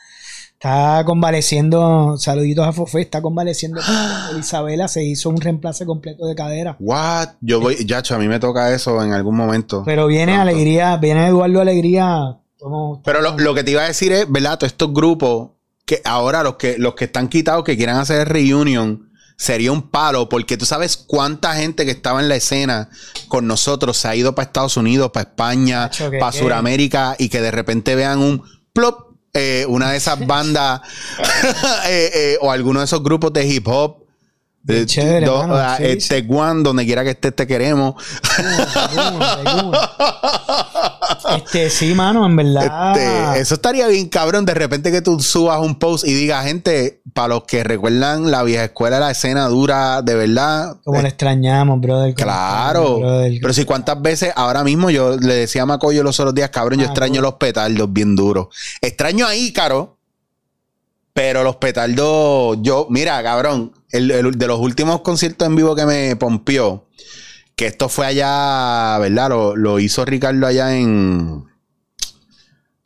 Está convaleciendo, saluditos a Fofé, está convaleciendo. Isabela se hizo un reemplazo completo de cadera. What? Yo voy, Yacho, a mí me toca eso en algún momento. Pero viene Alegría, viene Eduardo Alegría. Pero lo, que te iba a decir es, ¿verdad? Todos estos grupos que ahora los que, los que están quitados, que quieran hacer reunion, sería un palo, porque tú sabes cuánta gente que estaba en la escena con nosotros se ha ido para Estados Unidos, para España, para Sudamérica, y que de repente vean un plop eh, una de esas bandas eh, eh, o alguno de esos grupos de hip hop. Chévere, ah, este donde quiera que estés, te queremos. este, sí, mano, en verdad. Este, eso estaría bien, cabrón. De repente que tú subas un post y digas, gente, para los que recuerdan la vieja escuela, la escena dura, de verdad. Como le extrañamos, brother. Claro. Pero si cuántas veces, ahora mismo yo le decía a Macoyo los otros días, cabrón, yo ah, extraño los petardos bien duros. Extraño ahí, caro. Pero los petardos, yo, mira, cabrón, el, de los últimos conciertos en vivo que me pompió, que esto fue allá, ¿verdad? Lo, hizo Ricardo allá en.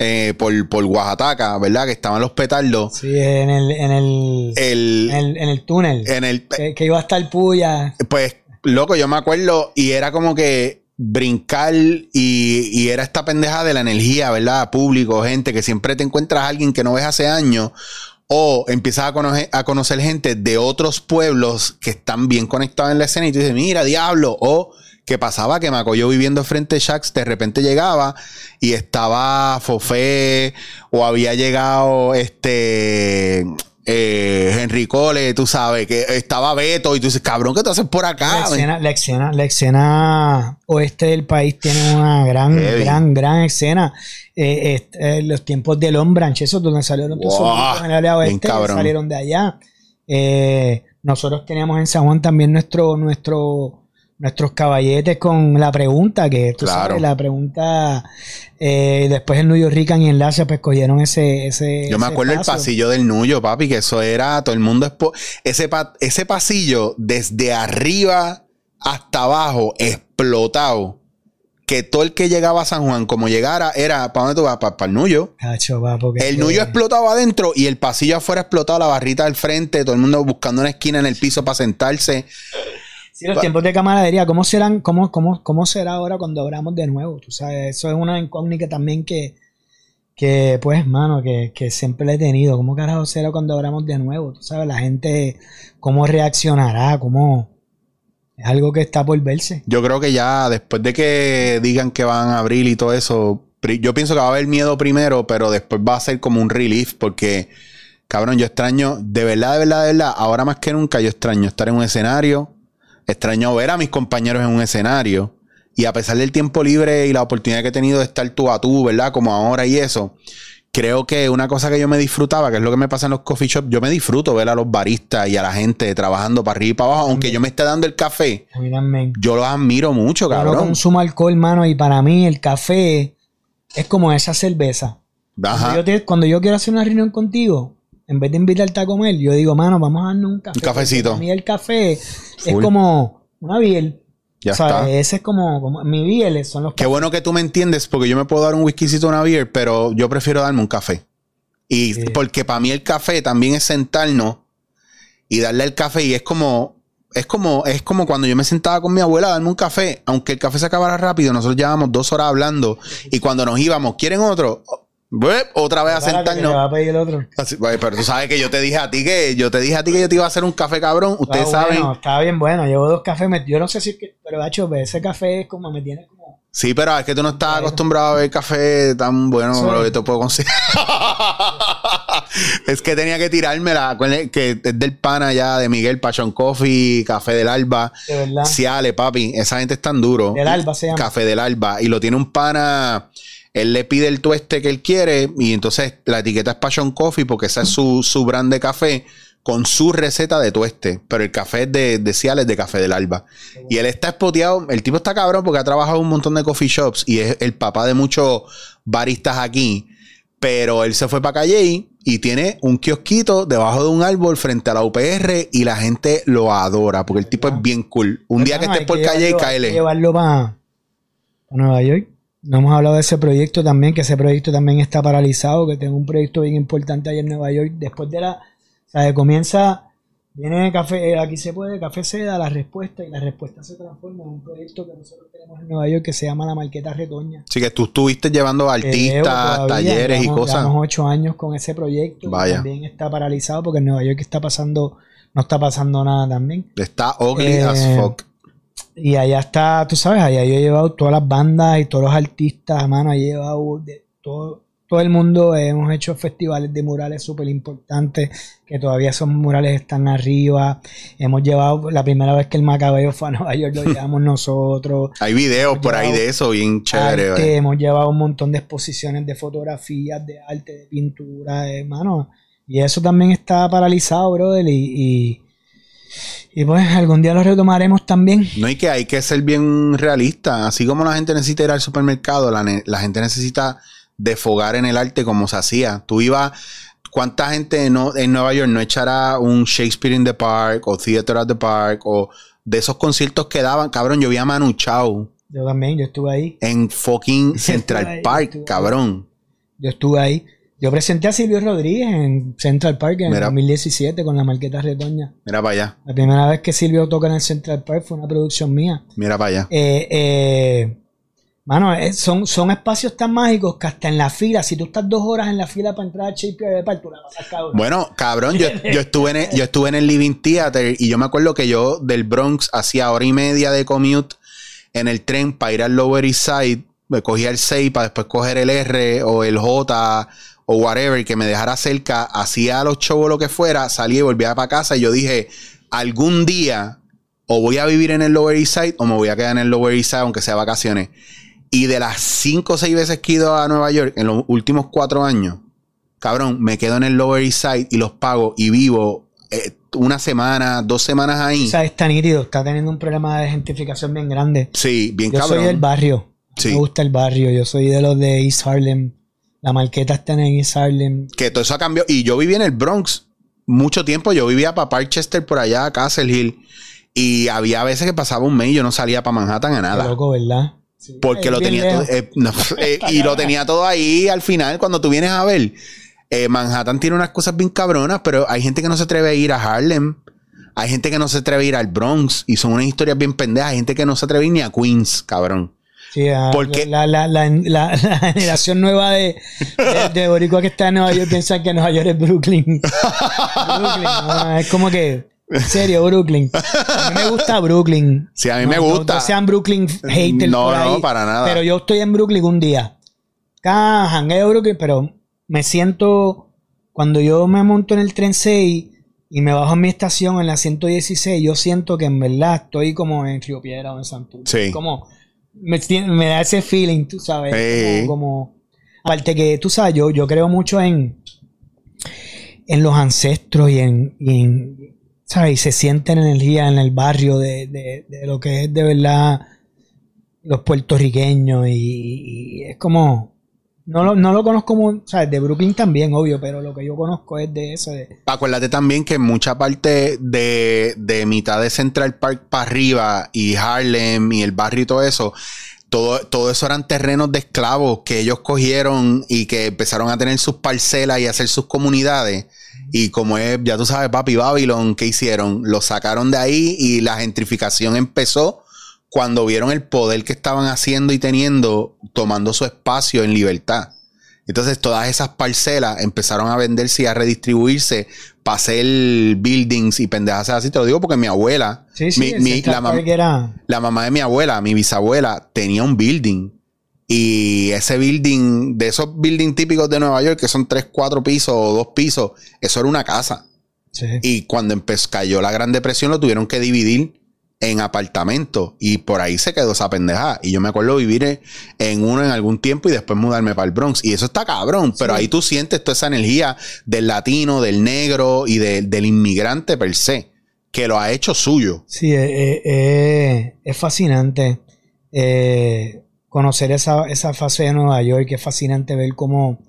Eh, por, por Oaxaca, ¿verdad? Que estaban los petardos. Sí, en el. En el, en el, túnel. En el, que, iba hasta el puya. Pues, loco, yo me acuerdo y era como que brincar y, y, era esta pendeja de la energía, ¿verdad? Público, gente, que siempre te encuentras a alguien que no ves hace años O empiezas a conocer, a conocer gente de otros pueblos que están bien conectados en la escena y tú dices, mira, diablo. O que pasaba que Macoyo viviendo frente a Shax de repente llegaba y estaba Fofé o había llegado este eh, Henry Cole, tú sabes, que estaba Beto y tú dices, cabrón, ¿qué tú haces por acá? La escena, la escena, la escena oeste del país tiene una gran, Heavy. gran, gran escena. Eh, eh, los tiempos del Lombranch, eso donde salieron todos esos Wow, grupos en el área oeste, salieron de allá. Eh, nosotros teníamos en San Juan también nuestro, nuestro, nuestros caballetes con la pregunta, que tú Claro. sabes, la pregunta, eh, después el York Rican y Enlace, pues cogieron ese, ese Yo me ese acuerdo el espacio. pasillo del Nuyo, papi, que eso era todo el mundo. expo- ese, pa- ese pasillo, desde arriba hasta abajo, explotado. Que todo el que llegaba a San Juan, como llegara, era ¿para dónde tú vas? Para el Nuyo. Cacho, va, porque El Nuyo explotaba adentro y el pasillo afuera explotado, la barrita al frente, todo el mundo buscando una esquina en el piso para sentarse. Sí, los tiempos de camaradería, ¿cómo serán, cómo, cómo, cómo será ahora cuando abramos de nuevo? Tú sabes, eso es una incógnita también que, que pues, mano, que, que siempre le he tenido. ¿Cómo carajo será cuando abramos de nuevo? Tú sabes, la gente, ¿cómo reaccionará? ¿Cómo? Es algo que está por verse. Yo creo que ya después de que digan que van a abrir y todo eso, yo pienso que va a haber miedo primero, pero después va a ser como un relief porque, cabrón, yo extraño, de verdad, de verdad, de verdad, ahora más que nunca yo extraño estar en un escenario, extraño ver a mis compañeros en un escenario y a pesar del tiempo libre y la oportunidad que he tenido de estar tú a tú, ¿verdad? Como ahora y eso. Creo que una cosa que yo me disfrutaba, que es lo que me pasa en los coffee shops, yo me disfruto ver a los baristas y a la gente trabajando para arriba y para abajo, aunque yo me esté dando el café, yo los admiro mucho, Yo no cabrón. consumo alcohol, mano, y para mí el café es como esa cerveza. Cuando Ajá. yo, te- cuando yo quiero hacer una reunión contigo, en vez de invitarte a comer, yo digo, mano, vamos a darnos un café. Un cafecito. Para mí el café es como una biel. Ya O sea, está. Ese es como, como mi biel, son los Qué bueno que tú me entiendes, porque yo me puedo dar un whiskycito, una beer, pero yo prefiero darme un café. Y Sí. porque para mí el café también es sentarnos y darle el café. Y es como, es como, es como cuando yo me sentaba con mi abuela a darme un café, aunque el café se acabara rápido, nosotros llevábamos dos horas hablando. Y cuando nos íbamos, ¿quieren otro? Otra vez a sentarnos. va a pedir el otro. Así, pero tú sabes que yo te dije a ti que yo te dije a ti que yo te iba a hacer un café cabrón. Ustedes Está saben. bueno, está bien bueno. Llevo dos cafés. Yo no sé si es que, pero gacho, ve, ese café es como me tiene como. Sí, pero es que tú no estás acostumbrado a beber café tan bueno como lo que te puedo conseguir. es que tenía que tirármela. Que es del pana ya de Miguel Pachón Coffee, Café del Alba. De verdad. Ciale, papi. Esa gente es tan duro. Del Alba se llama. Café del Alba. Y lo tiene un pana. Él le pide el tueste que él quiere. Y entonces la etiqueta es Passion Coffee porque esa es su, su brand de café con su receta de tueste. Pero el café es de, de Ciales de Café del Alba. Y él está espoteado. El tipo está cabrón porque ha trabajado en un montón de coffee shops y es el papá de muchos baristas aquí. Pero él se fue para Calle y tiene un kiosquito debajo de un árbol frente a la UPR y la gente lo adora porque el tipo es bien cool. Un día que estés por Calle, cáele. llevarlo para Nueva York. No hemos hablado de ese proyecto también, que ese proyecto también está paralizado, que tengo un proyecto bien importante ahí en Nueva York. Después de la, o sea, comienza, viene café, eh, aquí se puede, café seda, la respuesta, y la respuesta se transforma en un proyecto que nosotros tenemos en Nueva York que se llama la Marqueta Retoña. Así que tú estuviste llevando artistas, todavía, talleres y cosas. Llevamos ocho años con ese proyecto. Vaya. También está paralizado porque en Nueva York está pasando, no está pasando nada también. Está ugly Eh, as fuck. Y allá está, tú sabes, allá yo he llevado todas las bandas y todos los artistas, mano, he llevado de todo, todo el mundo, hemos hecho festivales de murales súper importantes, que todavía esos murales están arriba. Hemos llevado, la primera vez que el Macabeo fue a Nueva York, lo llevamos nosotros. Hay videos por ahí de eso, bien chévere. Arte, hemos llevado un montón de exposiciones de fotografías, de arte, de pintura, hermano. Y eso también está paralizado, brother. Y, y, y pues algún día lo retomaremos también. No, y que hay que ser bien realista. Así como la gente necesita ir al supermercado, la, ne- la gente necesita desfogar en el arte como se hacía. Tú ibas, ¿cuánta gente no, en Nueva York no echará un Shakespeare in the Park o Theater at the Park o de esos conciertos que daban? Cabrón, yo vi a Manu Chao Yo también, yo estuve ahí. en fucking Central ahí, Park, ahí. cabrón. Yo estuve ahí. Yo presenté a Silvio Rodríguez en Central Park en Mira. 2017 con la Marqueta Retoña. Mira para allá, La primera vez que Silvio toca en el Central Park fue una producción mía. mira para allá. Eh, eh, Mano, eh, son, son espacios tan mágicos que hasta en la fila, si tú estás dos horas en la fila para entrar a Shakespeare Park, tú la pasas cabrón. Bueno, cabrón, yo, yo estuve en el, yo estuve en el Living Theater y yo me acuerdo que yo del Bronx hacía hora y media de commute en el tren para ir al Lower East Side. Me cogía el 6 para después coger el R o el J o whatever que me dejara cerca. Hacía los shows o lo que fuera, salía y volvía para casa y yo dije, algún día o voy a vivir en el Lower East Side o me voy a quedar en el Lower East Side aunque sea vacaciones. Y de las cinco o seis veces que he ido a Nueva York en los últimos cuatro años, cabrón, me quedo en el Lower East Side y los pago y vivo eh, una semana, dos semanas ahí. O sea, está nítido, está teniendo un problema de gentrificación bien grande. Sí, bien Yo cabrón. soy del barrio. Sí. Me gusta el barrio. Yo soy de los de East Harlem. La marqueta está en East Harlem. Que todo eso ha cambiado. Y yo viví en el Bronx mucho tiempo. Yo vivía para Parkchester por allá, Castle Hill. Y había veces que pasaba un mes y yo no salía para Manhattan a Qué nada. loco, ¿verdad? Sí. Porque lo tenía todo. eh, no, eh, y lo tenía todo ahí al final, cuando tú vienes a ver. eh, Manhattan tiene unas cosas bien cabronas, pero hay gente que no se atreve a ir a Harlem. Hay gente que no se atreve a ir al Bronx. Y son unas historias bien pendejas. Hay gente que no se atreve a ir ni a Queens, cabrón. Sí, ah, Porque- la, la, la, generación nueva de, de, de boricua que está en Nueva York piensa que Nueva York es Brooklyn. Brooklyn, no, es como que, en serio, Brooklyn. A mí me gusta Brooklyn. Sí, a mí No, me no- gusta. No, sean Brooklyn haters No, por no, ahí, para nada. Pero yo estoy en Brooklyn un día. Acá jangueo Brooklyn, pero me siento, cuando yo me monto en el tren 6 y me bajo en mi estación en la 116, yo siento que en verdad estoy como en Río Piedra o en Santurce. Sí. Como me, da ese feeling, tú sabes. Como, como- aparte que tú sabes, yo, yo creo mucho en, en los ancestros y en, y en- ¿sabes? Y se siente energía en el barrio de, de- de lo que es de verdad los puertorriqueños y, y es como no lo, no lo conozco como, ¿sabes? De Brooklyn también, obvio, pero lo que yo conozco es de eso. De, Acuérdate también que mucha parte de, de mitad de Central Park para arriba y Harlem y el barrio y todo eso, todo, todo eso eran terrenos de esclavos que ellos cogieron y que empezaron a tener sus parcelas y hacer sus comunidades. Y como es, ya tú sabes, Papi Babylon, ¿qué hicieron? Lo sacaron de ahí y la gentrificación empezó cuando vieron el poder que estaban haciendo y teniendo, tomando su espacio en libertad. Entonces todas esas parcelas empezaron a venderse y a redistribuirse para hacer buildings y pendejas así. Te lo digo porque mi abuela, sí, sí, mi- la, mam- Park era- la mamá de mi abuela, mi bisabuela, tenía un building. Y ese building, de esos buildings típicos de Nueva York, que son tres, cuatro pisos o dos pisos, eso era una casa. sí. Y cuando empezó, cayó la Gran Depresión, lo tuvieron que dividir en apartamentos. Y por ahí se quedó esa pendejada. Y yo me acuerdo vivir en- uno en algún tiempo y después mudarme para el Bronx. Y eso está cabrón. Pero Sí. ahí tú sientes toda esa energía del latino, del negro y de- del inmigrante per se, que lo ha hecho suyo. Sí, eh, eh, eh, es fascinante eh, conocer esa, esa fase de Nueva York, es fascinante ver cómo,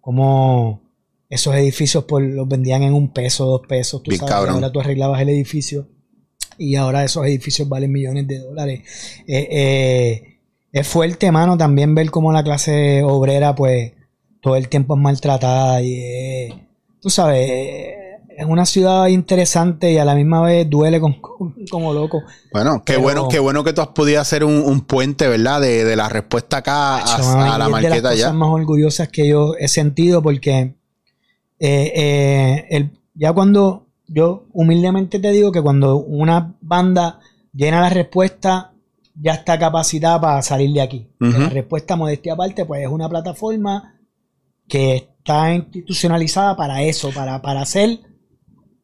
cómo esos edificios por, los vendían en un peso, dos pesos, tú Bien sabes, cabrón. ahora tú arreglabas el edificio y ahora esos edificios valen millones de dólares. Eh, eh, es fuerte, mano, también ver cómo la clase obrera, pues, todo el tiempo es maltratada y eh, tú sabes, eh, es una ciudad interesante y a la misma vez duele con- con- como loco. Bueno, qué Pero- bueno, qué bueno que tú has podido hacer un, un puente, ¿verdad? De, de la respuesta acá a, la y es de las marqueta cosas ya. más orgullosas que yo he sentido porque eh, eh, el- ya cuando yo humildemente te digo que cuando una banda llena la respuesta ya está capacitada para salir de aquí. La respuesta modestia aparte pues es una plataforma que está institucionalizada para eso, para, para hacer,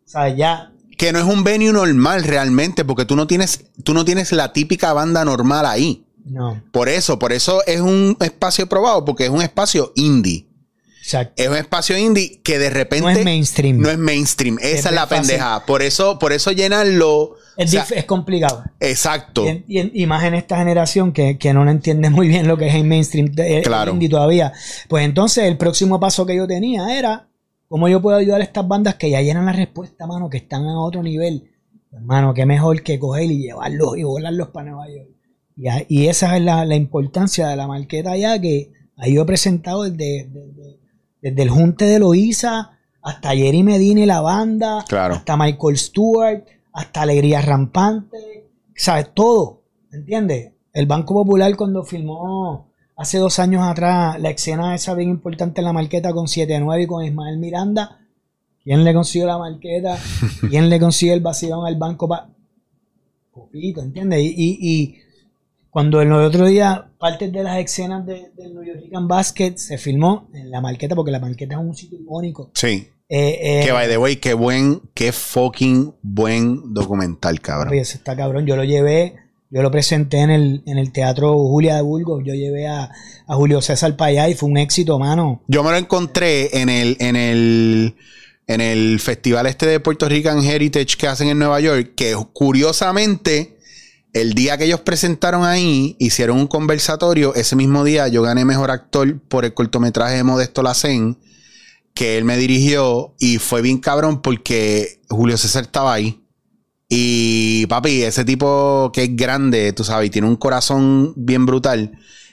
o sea, ya Que no es un venue normal realmente, porque tú no tienes, tú no tienes la típica banda normal ahí. no, Por eso, por eso es un espacio probado, porque es un espacio indie. Exacto. Es un espacio indie que de repente no es mainstream. no es mainstream. Esa es, la pendeja. Por eso, por eso llenarlo. es, o sea, dif- es complicado. exacto. Y, más en esta generación que, que no entiende muy bien lo que es el mainstream de- el Claro. indie todavía. Pues entonces el próximo paso que yo tenía era cómo yo puedo ayudar a estas bandas que ya llenan la respuesta, mano, que están a otro nivel. Hermano, qué mejor que coger y llevarlos y volarlos para Nueva York. Y, y esa es la, la importancia de la marqueta ya que ha ido presentado desde, desde, desde el Junte de Loíza hasta Jerry Medina y la banda, Claro. hasta Michael Stewart, hasta Alegría Rampante, ¿sabes? Todo, ¿entiendes? el Banco Popular cuando filmó hace dos años atrás la escena esa bien importante en la marqueta con 7-9 y con Ismael Miranda, ¿quién le consiguió la marqueta? ¿Quién le consiguió el vacío al banco? Pa Poquito, ¿entiendes? Y, y, cuando el otro día parte de las escenas del New York Basket se filmó en la marqueta, porque la marqueta es un sitio icónico. Sí. Eh, eh, que by the way, qué buen, qué fucking buen documental, cabrón. Oye, ese está cabrón. Yo lo llevé, yo lo presenté en el, en el Teatro Julia de Burgos. Yo llevé a, a Julio César para allá y fue un éxito, mano. Yo me lo encontré en el, en el, en el festival este de Puerto Rican Heritage que hacen en Nueva York, que curiosamente, el día que ellos presentaron ahí, hicieron un conversatorio. Ese mismo día yo gané mejor actor por el cortometraje de Modesto Lacen que él me dirigió y fue bien cabrón porque Julio César estaba ahí. Y papi, ese tipo que es grande, tú sabes, tiene un corazón bien brutal.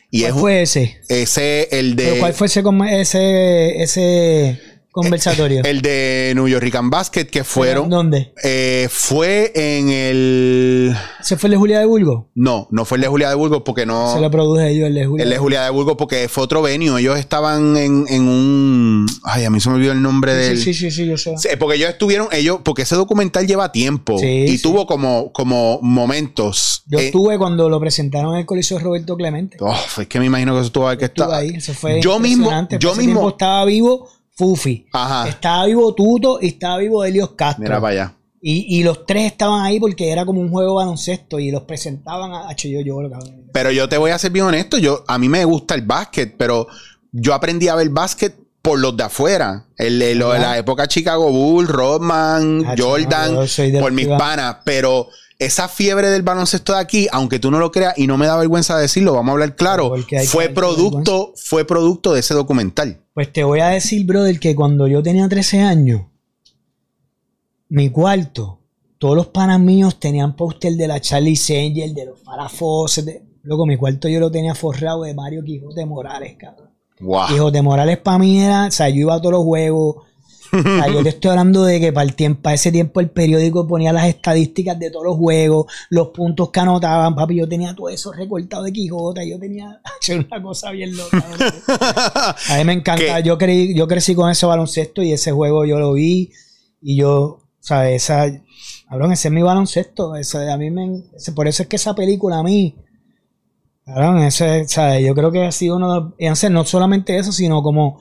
Y ¿Cuál es, fue ese? Ese, el de. ¿Pero ¿Cuál fue ese, ese, ese conversatorio. El de New York Rican Basket, que fueron. ¿Dónde? Eh, fue en el. ¿Se fue el de Julia de Burgos? No, no fue el de Julia de Burgos porque no. Se lo produje yo el de Julia. El de Julia de Burgos porque fue otro venue. Ellos estaban en, en un. Ay, a mí se me olvidó el nombre sí, del. Sí, sí, sí, yo sé. porque ellos estuvieron. Ellos, porque ese documental lleva tiempo. Sí, y sí. tuvo como, como momentos. Yo Eh, estuve cuando lo presentaron en el Coliseo Roberto Clemente. oh, es que me imagino que eso tuvo que estar. ahí. Eso fue Yo mismo. Yo mismo. estaba vivo Fufi. Ajá. Estaba vivo Tuto y estaba vivo Helios Castro. Mira para allá. Y, y los tres estaban ahí porque era como un juego baloncesto y los presentaban a H, yo, yo, cabrón. Pero yo te voy a ser bien honesto, yo, a mí me gusta el básquet, pero yo aprendí a ver básquet por los de afuera. El, el- lo de la época Chicago Bulls, Rodman, Ah, Jordan, no, por mis panas. Pero esa fiebre del baloncesto de aquí, aunque tú no lo creas y no me da vergüenza decirlo, vamos a hablar claro, fue producto, fue producto de ese documental. Pues te voy a decir, brother, que cuando yo tenía 13 años, mi cuarto, todos los panas míos tenían póster de la Charlie Angel, de los Farafos. De... Luego, mi cuarto yo lo tenía forrado de Mario Quijote Morales, cabrón. Wow. Quijote Morales para mí era, o sea, yo iba a todos los juegos. O sea, yo te estoy hablando de que para, el tiempo, para ese tiempo el periódico ponía las estadísticas de todos los juegos, los puntos que anotaban, papi. Yo tenía todo eso recortado de Quijote. Yo tenía una cosa bien loca. A mí me encanta. ¿Qué? Yo, creí, yo crecí con ese baloncesto y ese juego yo lo vi. Y yo, ¿sabes? Esa, cabrón, ese es mi baloncesto. Ese, a mí me, ese- por eso es que esa película a mí, cabrón, ese, ¿sabes? Yo creo que ha sido uno de. entonces, no solamente eso, sino como,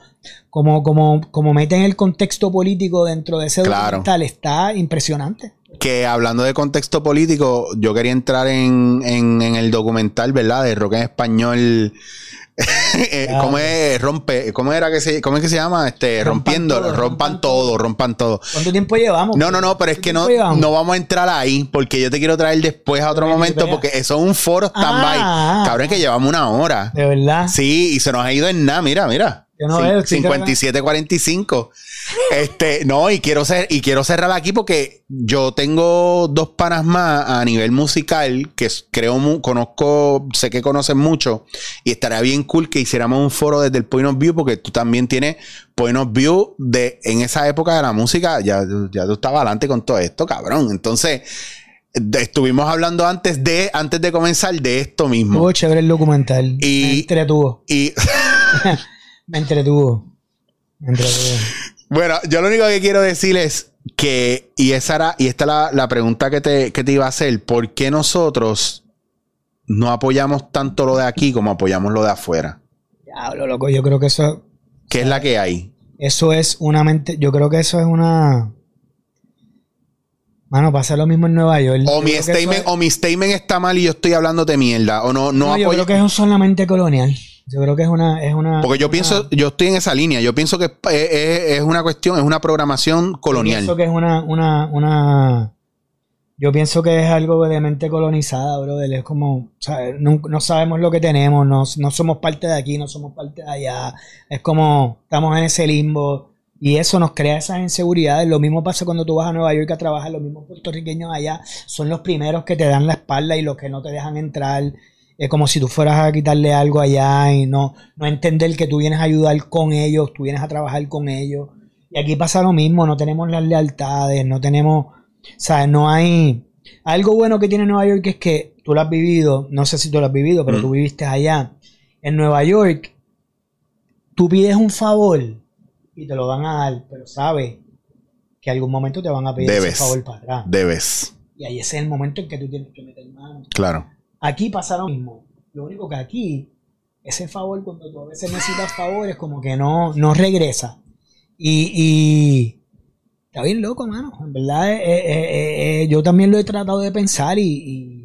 como, como, como meten el contexto político dentro de ese Claro. documental. Está impresionante. que hablando de contexto político, yo quería entrar en, en- en el documental, ¿verdad? De rock en español. Eh, Claro. ¿Cómo es? Rompe, ¿cómo era que se, cómo es que se llama? Este, rompiendo, rompan, rompan todo, rompan todo. ¿Cuánto tiempo llevamos? No, no, no, pero es ¿Cuánto que no, llevamos? no vamos a entrar ahí porque yo te quiero traer después a otro momento porque eso es un foro stand-by. Ah, Cabrón, es que llevamos una hora. De verdad. Sí, y se nos ha ido en nada, mira, mira. No Cin- veo, estoy 57-45. Este, no, y quiero ser, y quiero cerrar aquí porque yo tengo dos panas más a nivel musical que creo conozco, sé que conocen mucho, y estaría bien cool que hiciéramos un foro desde el point of view, porque tú también tienes point of view de en esa época de la música, ya, ya tú estabas adelante con todo esto, cabrón. Entonces, estuvimos hablando antes de, antes de comenzar de esto mismo. Estuvo chévere el documental. Y- entretuvo. Y Me entretuvo. Me entretuvo. Bueno, yo lo único que quiero decir es que, y esa era, y esta es la, la pregunta que te, que te iba a hacer, ¿por qué nosotros no apoyamos tanto lo de aquí como apoyamos lo de afuera? Diablo, loco. Yo creo que eso, ¿Qué es la que hay? eso es una mente. Yo creo que eso es una. Mano, pasa lo mismo en Nueva York. O Yo mi statement, es- o mi statement está mal y yo estoy hablando de mierda. O no, no, No, yo apoyo- creo que eso es una mente colonial. Yo creo que es una. Es una Porque yo una- pienso, yo estoy en esa línea. Yo pienso que es, es- es una cuestión, es una programación Yo colonial. pienso que es una, una, una. Yo pienso que es algo de mente colonizada, brother. Es como. No, no sabemos lo que tenemos, no, no somos parte de aquí, no somos parte de allá. Es como, estamos en ese limbo. Y eso nos crea esas inseguridades. Lo mismo pasa cuando tú vas a Nueva York a trabajar. Los mismos puertorriqueños allá son los primeros que te dan la espalda y los que no te dejan entrar. Es como si tú fueras a quitarle algo allá y no, no entender que tú vienes a ayudar con ellos, tú vienes a trabajar con ellos. Y aquí pasa lo mismo, no tenemos las lealtades, no tenemos, o sea, no hay... Algo bueno que tiene Nueva York es que tú lo has vivido, no sé si tú lo has vivido, pero Mm. tú viviste allá. En Nueva York, tú pides un favor y te lo van a dar, pero sabes que algún momento te van a pedir Debes. ese favor para atrás. Debes. Y ahí ese es el momento en que tú tienes que meter mano. Claro. Aquí pasa lo mismo. Lo único que aquí, ese favor, cuando tú a veces necesitas favores, como que no, no regresa. Y, y está bien loco, mano. En verdad, eh, eh, eh, yo también lo he tratado de pensar y, y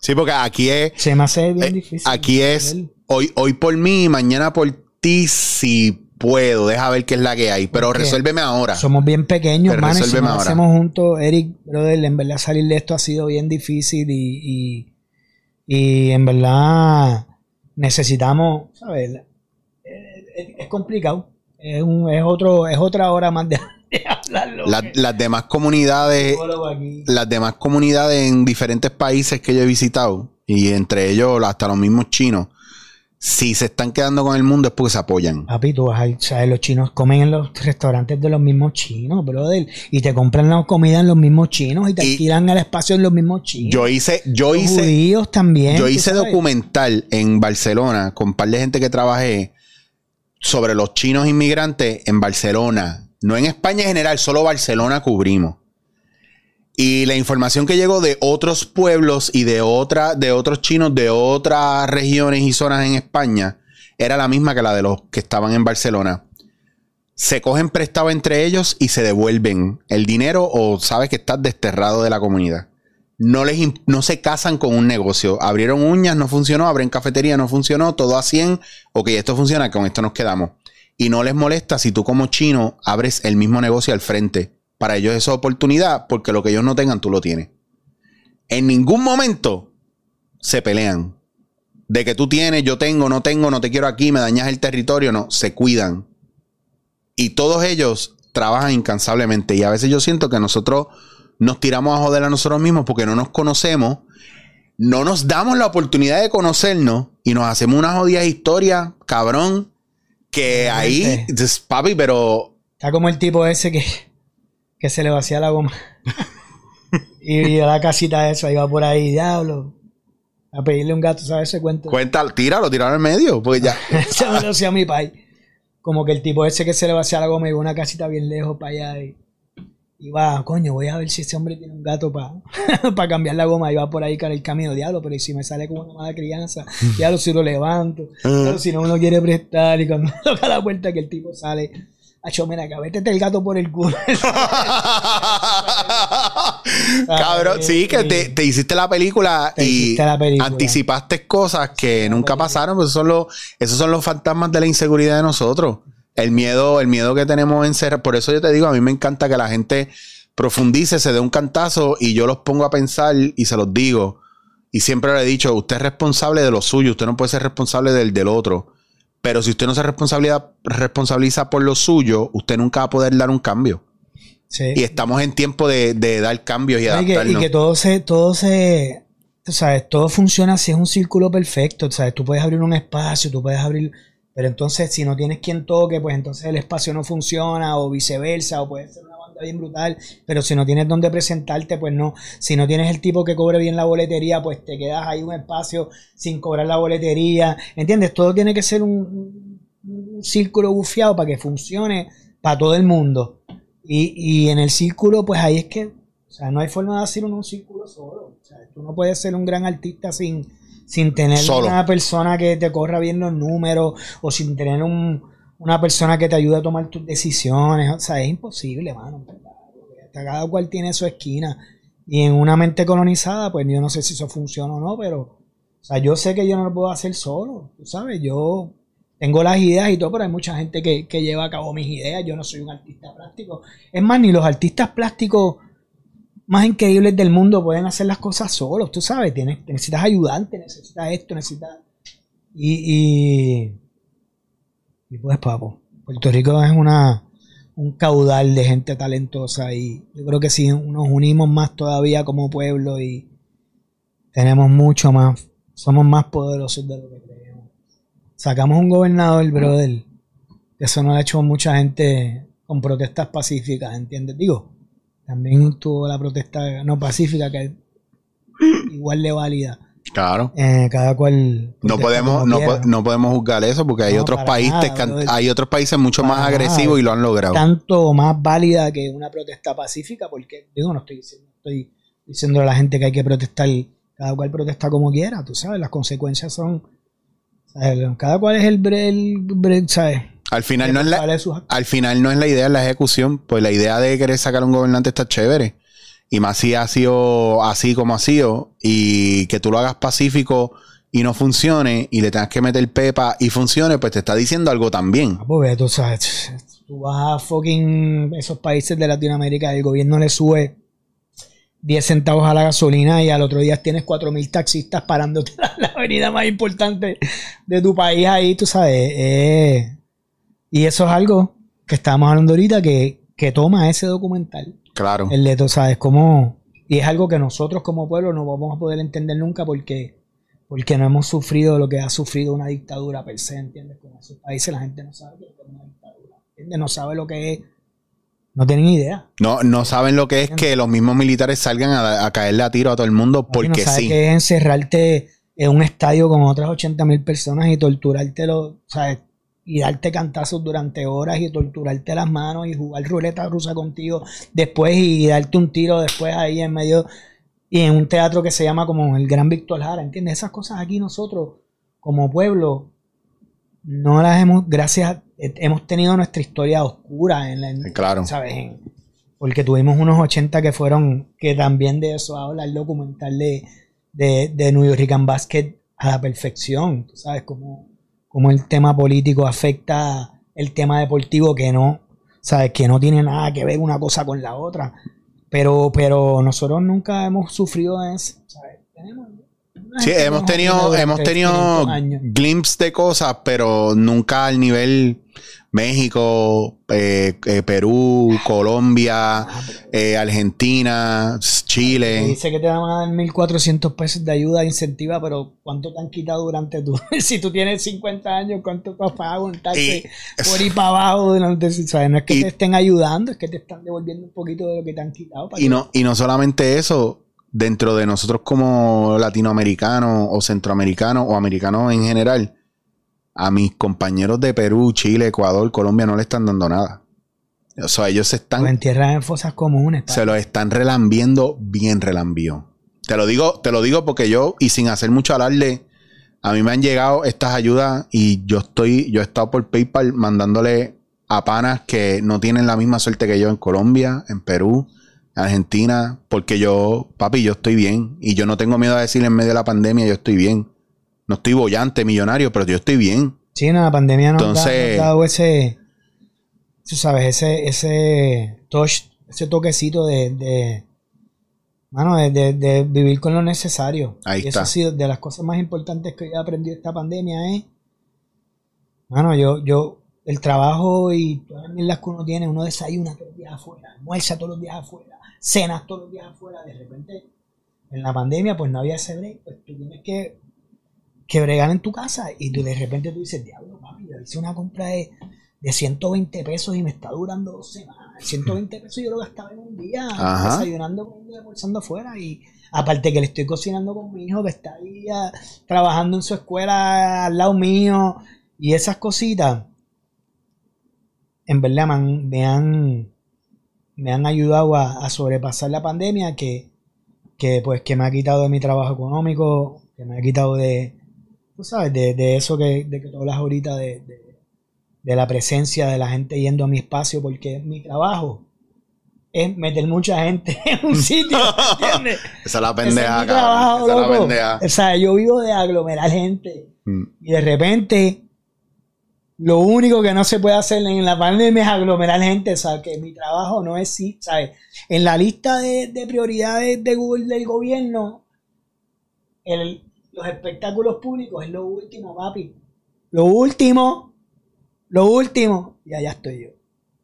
Sí, porque aquí es. se me hace bien eh, difícil. aquí es hoy, hoy por mí, mañana por ti, si puedo. Deja ver qué es la que hay. Pero resuélveme ahora. Somos bien pequeños, Pero mano. Y si ahora. hacemos juntos, Eric, brother, en verdad salir de esto ha sido bien difícil y, y, y en verdad necesitamos, ¿sabes? Eh, Es, es complicado. Es, un, es, otro, es otra hora más de, de hablarlo. La- las demás comunidades. Las demás comunidades en diferentes países que yo he visitado, y entre ellos hasta los mismos chinos, si se están quedando con el mundo es porque se apoyan. Papi, tú vas a, ¿sabes? Los chinos comen en los restaurantes de los mismos chinos, brother. Y te compran la comida en los mismos chinos y te Y- alquilan el espacio en los mismos chinos. Yo hice, yo Los hice, judíos también. yo hice sabes. documental en Barcelona con un par de gente que trabajé sobre los chinos inmigrantes en Barcelona. No en España en general, solo Barcelona cubrimos. Y la información que llegó de otros pueblos y de, otra, de otros chinos de otras regiones y zonas en España era la misma que la de los que estaban en Barcelona. Se cogen prestado entre ellos y se devuelven el dinero o sabes que estás desterrado de la comunidad. No, les, no se casan con un negocio. Abrieron uñas, no funcionó. Abren cafetería, no funcionó. Todo a 100. Ok, esto funciona, con esto nos quedamos. Y no les molesta si tú como chino abres el mismo negocio al frente. Para ellos es oportunidad porque lo que ellos no tengan, tú lo tienes. En ningún momento se pelean. De que tú tienes, yo tengo, no tengo, no te quiero aquí, me dañas el territorio. No, se cuidan. Y todos ellos trabajan incansablemente. Y a veces yo siento que nosotros nos tiramos a joder a nosotros mismos porque no nos conocemos. No nos damos la oportunidad de conocernos y nos hacemos una jodida historia, cabrón. Que ahí, papi, pero Está como el tipo ese que, que se le vacía la goma. y a la casita esa iba por ahí, diablo. A pedirle un gato, ¿sabes ese cuento? cuenta, tíralo, tíralo al medio. Pues ya. Se me lo hacía mi pai. Como que el tipo ese que se le vacía la goma iba a una casita bien lejos para allá y iba, coño, voy a ver si ese hombre tiene un gato para cambiar la goma. Iba por ahí con el camino, diablo, pero ¿y si me sale como una mala crianza, diablo, si lo levanto, diablo, si no me lo quiere prestar y cuando toca la puerta que el tipo sale, mira, acá, vete el gato por el culo. Cabrón, sí, que te, te hiciste la película Te y hiciste la película. anticipaste cosas que nunca pasaron, pues esos son los, esos son los fantasmas de la inseguridad de nosotros. El miedo, el miedo que tenemos en ser. Por eso yo te digo, a mí me encanta que la gente profundice, se dé un cantazo y yo los pongo a pensar y se los digo. Y siempre le he dicho, usted es responsable de lo suyo, usted no puede ser responsable del del otro. Pero si usted no se responsabiliza, responsabiliza por lo suyo, usted nunca va a poder dar un cambio. Sí. Y estamos en tiempo de, de dar cambios y No, y, que, adaptarnos. y que todo se, todo se, sabes, todo funciona así, es un círculo perfecto, sabes, tú puedes abrir un espacio, tú puedes abrir, pero entonces si no tienes quien toque, pues entonces el espacio no funciona o viceversa, o puede ser banda bien brutal, pero si no tienes dónde presentarte, pues no, si no tienes el tipo que cobre bien la boletería, pues te quedas ahí un espacio sin cobrar la boletería, ¿entiendes? Todo tiene que ser un, un- un círculo bufiado para que funcione para todo el mundo. Y, y en el círculo, pues ahí es que, o sea, no hay forma de hacer un, un círculo solo. O sea, tú no puedes ser un gran artista sin, sin tener Solo. una persona que te corra bien los números o sin tener un, una persona que te ayude a tomar tus decisiones. O sea, es imposible, mano. Cada cual tiene su esquina. Y en una mente colonizada, pues yo no sé si eso funciona o no, pero, o sea, yo sé que yo no lo puedo hacer solo, tú sabes, yo tengo las ideas y todo, pero hay mucha gente que, que lleva a cabo mis ideas. Yo no soy un artista plástico. Es más, ni los artistas plásticos más increíbles del mundo pueden hacer las cosas solos. Tú sabes, tienes, necesitas ayudante, necesitas esto, necesitas. Y, y, y pues, papo, Puerto Rico es una un caudal de gente talentosa y yo creo que si nos unimos más todavía como pueblo y tenemos mucho más, somos más poderosos de lo que creemos. Sacamos un gobernador, brother. Eso no lo ha hecho mucha gente con protestas pacíficas, ¿entiendes? Digo, también tuvo la protesta no pacífica que igual de válida. Claro. Eh, cada cual. No podemos, no, quiera. po- no podemos juzgar eso porque hay No, otros países nada, que han- brother. hay otros países mucho más nada. agresivos y lo han logrado. tanto más válida que una protesta pacífica, porque digo, no estoy diciendo, estoy diciendo a la gente que hay que protestar, cada cual protesta como quiera, tú sabes, las consecuencias son, ¿sabes? cada cual es el, bre- el bre- ¿sabes? Al final no es la, al final no es la idea, la ejecución. Pues la idea de querer sacar a un gobernante está chévere. Y más si ha sido así como ha sido. Y que tú lo hagas pacífico y no funcione. Y le tengas que meter pepa y funcione. Pues te está diciendo algo también. Ah, pues, tú sabes, tú vas a fucking esos países de Latinoamérica, el gobierno le sube 10 centavos a la gasolina y al otro día tienes 4.000 taxistas parándote en la avenida más importante de tu país ahí, tú sabes. eh, y eso es algo que estábamos hablando ahorita que, que toma ese documental. Claro. El de, tú sabes, cómo... Y es algo que nosotros como pueblo no vamos a poder entender nunca porque, porque no hemos sufrido lo que ha sufrido una dictadura per se, ¿entiendes? Con esos países la gente no sabe lo que es una dictadura, ¿entiendes? No sabe lo que es... No tienen idea. No, no saben lo que es que los mismos militares salgan a, a caerle a tiro a todo el mundo porque no sabe sí. qué es encerrarte en un estadio con otras 80 mil personas y torturártelo, ¿sabes? Y darte cantazos durante horas y torturarte las manos y jugar ruleta rusa contigo después y darte un tiro después ahí en medio y en un teatro que se llama como el Gran Víctor Jara, ¿entiendes? Esas cosas aquí nosotros como pueblo no las hemos, gracias, a- eh, hemos tenido nuestra historia oscura en la, en- Claro. ¿sabes? En- porque tuvimos unos 80 que fueron, que también de eso habla el documental de, de, de New York Basket a la perfección, tú ¿sabes? Como, como el tema político afecta el tema deportivo que no, ¿sabes? Que no tiene nada que ver una cosa con la otra. Pero, pero nosotros nunca hemos sufrido eso, ¿sabes? Tenemos- Sí, hemos tenido, hemos tenido 500 años. glimpses de cosas, pero nunca al nivel México, eh, eh, Perú, Colombia, eh, Argentina, Chile. Dice que te van a dar 1.400 pesos de ayuda incentiva, pero ¿cuánto te han quitado durante tu... si tú tienes 50 años, ¿cuánto te has pagado en taxi Y- por ir para abajo? Durante, ¿sabes? No es que Y- te estén ayudando, es que te están devolviendo un poquito de lo que te han quitado. para Y que- no, y no solamente eso, dentro de nosotros como latinoamericanos o centroamericanos o americanos en general, a mis compañeros de Perú, Chile, Ecuador, Colombia no le están dando nada. O sea, ellos se Los están, entierran en fosas comunes. se lo están relambiendo bien relambío. Te lo digo, te lo digo porque yo, y sin hacer mucho alarde, a mí me han llegado estas ayudas y yo estoy, yo he estado por PayPal mandándole a panas que no tienen la misma suerte que yo en Colombia, en Perú, en Argentina, porque yo, papi, yo estoy bien y yo no tengo miedo a decir en medio de la pandemia, yo estoy bien. No estoy bollante, millonario, pero yo estoy bien. Sí, no, la pandemia nos, da- Entonces- nos ha dado ese, tú sabes, ese, ese touch, ese toquecito de, de mano, de, de- de vivir con lo necesario. Ahí y está. eso ha sido de las cosas más importantes que he aprendido esta pandemia es, mano, yo, yo, el trabajo y todas las que uno tiene, uno desayuna todos los días afuera, almuerza todos los días afuera, cenas todos los días afuera, de repente, en la pandemia, pues no había ese break, pues tú tienes que que bregar en tu casa y tú de repente tú dices, diablo, papi, yo hice una compra de, de 120 pesos y me está durando dos semanas. 120 pesos yo lo gastaba en un día Ajá. desayunando, y almorzando afuera y aparte que le estoy cocinando con mi hijo que está ahí ah, trabajando en su escuela al lado mío y esas cositas en verdad me han, me han, me han ayudado a, a sobrepasar la pandemia que, que pues que me ha quitado de mi trabajo económico, que me ha quitado de, tú sabes, de, de eso que, de que tú hablas ahorita de, de, de la presencia de la gente yendo a mi espacio, porque mi trabajo es meter mucha gente en un sitio, ¿entiendes? Esa es la pendeja, es trabajo, Esa es la pendeja. O sea, yo vivo de aglomerar gente. Mm. Y de repente, lo único que no se puede hacer en la pandemia es aglomerar gente. O sea, que mi trabajo no es, sí, ¿sabes? En la lista de, de prioridades de Google del gobierno, el- los espectáculos públicos es lo último, papi. Lo último, lo último. Y allá estoy yo.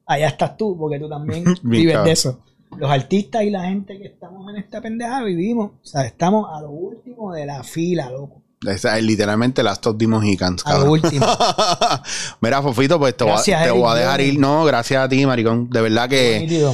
Allá estás tú, porque tú también vives cabrón. de eso. Los artistas y la gente que estamos en esta pendeja vivimos. O sea, estamos a lo último de la fila, loco. Esa es literalmente Last of the Mohicans, A lo cabrón. último. Mira, Fofito, pues te, voy a- te voy a dejar ir. No, gracias a ti, maricón. De verdad que.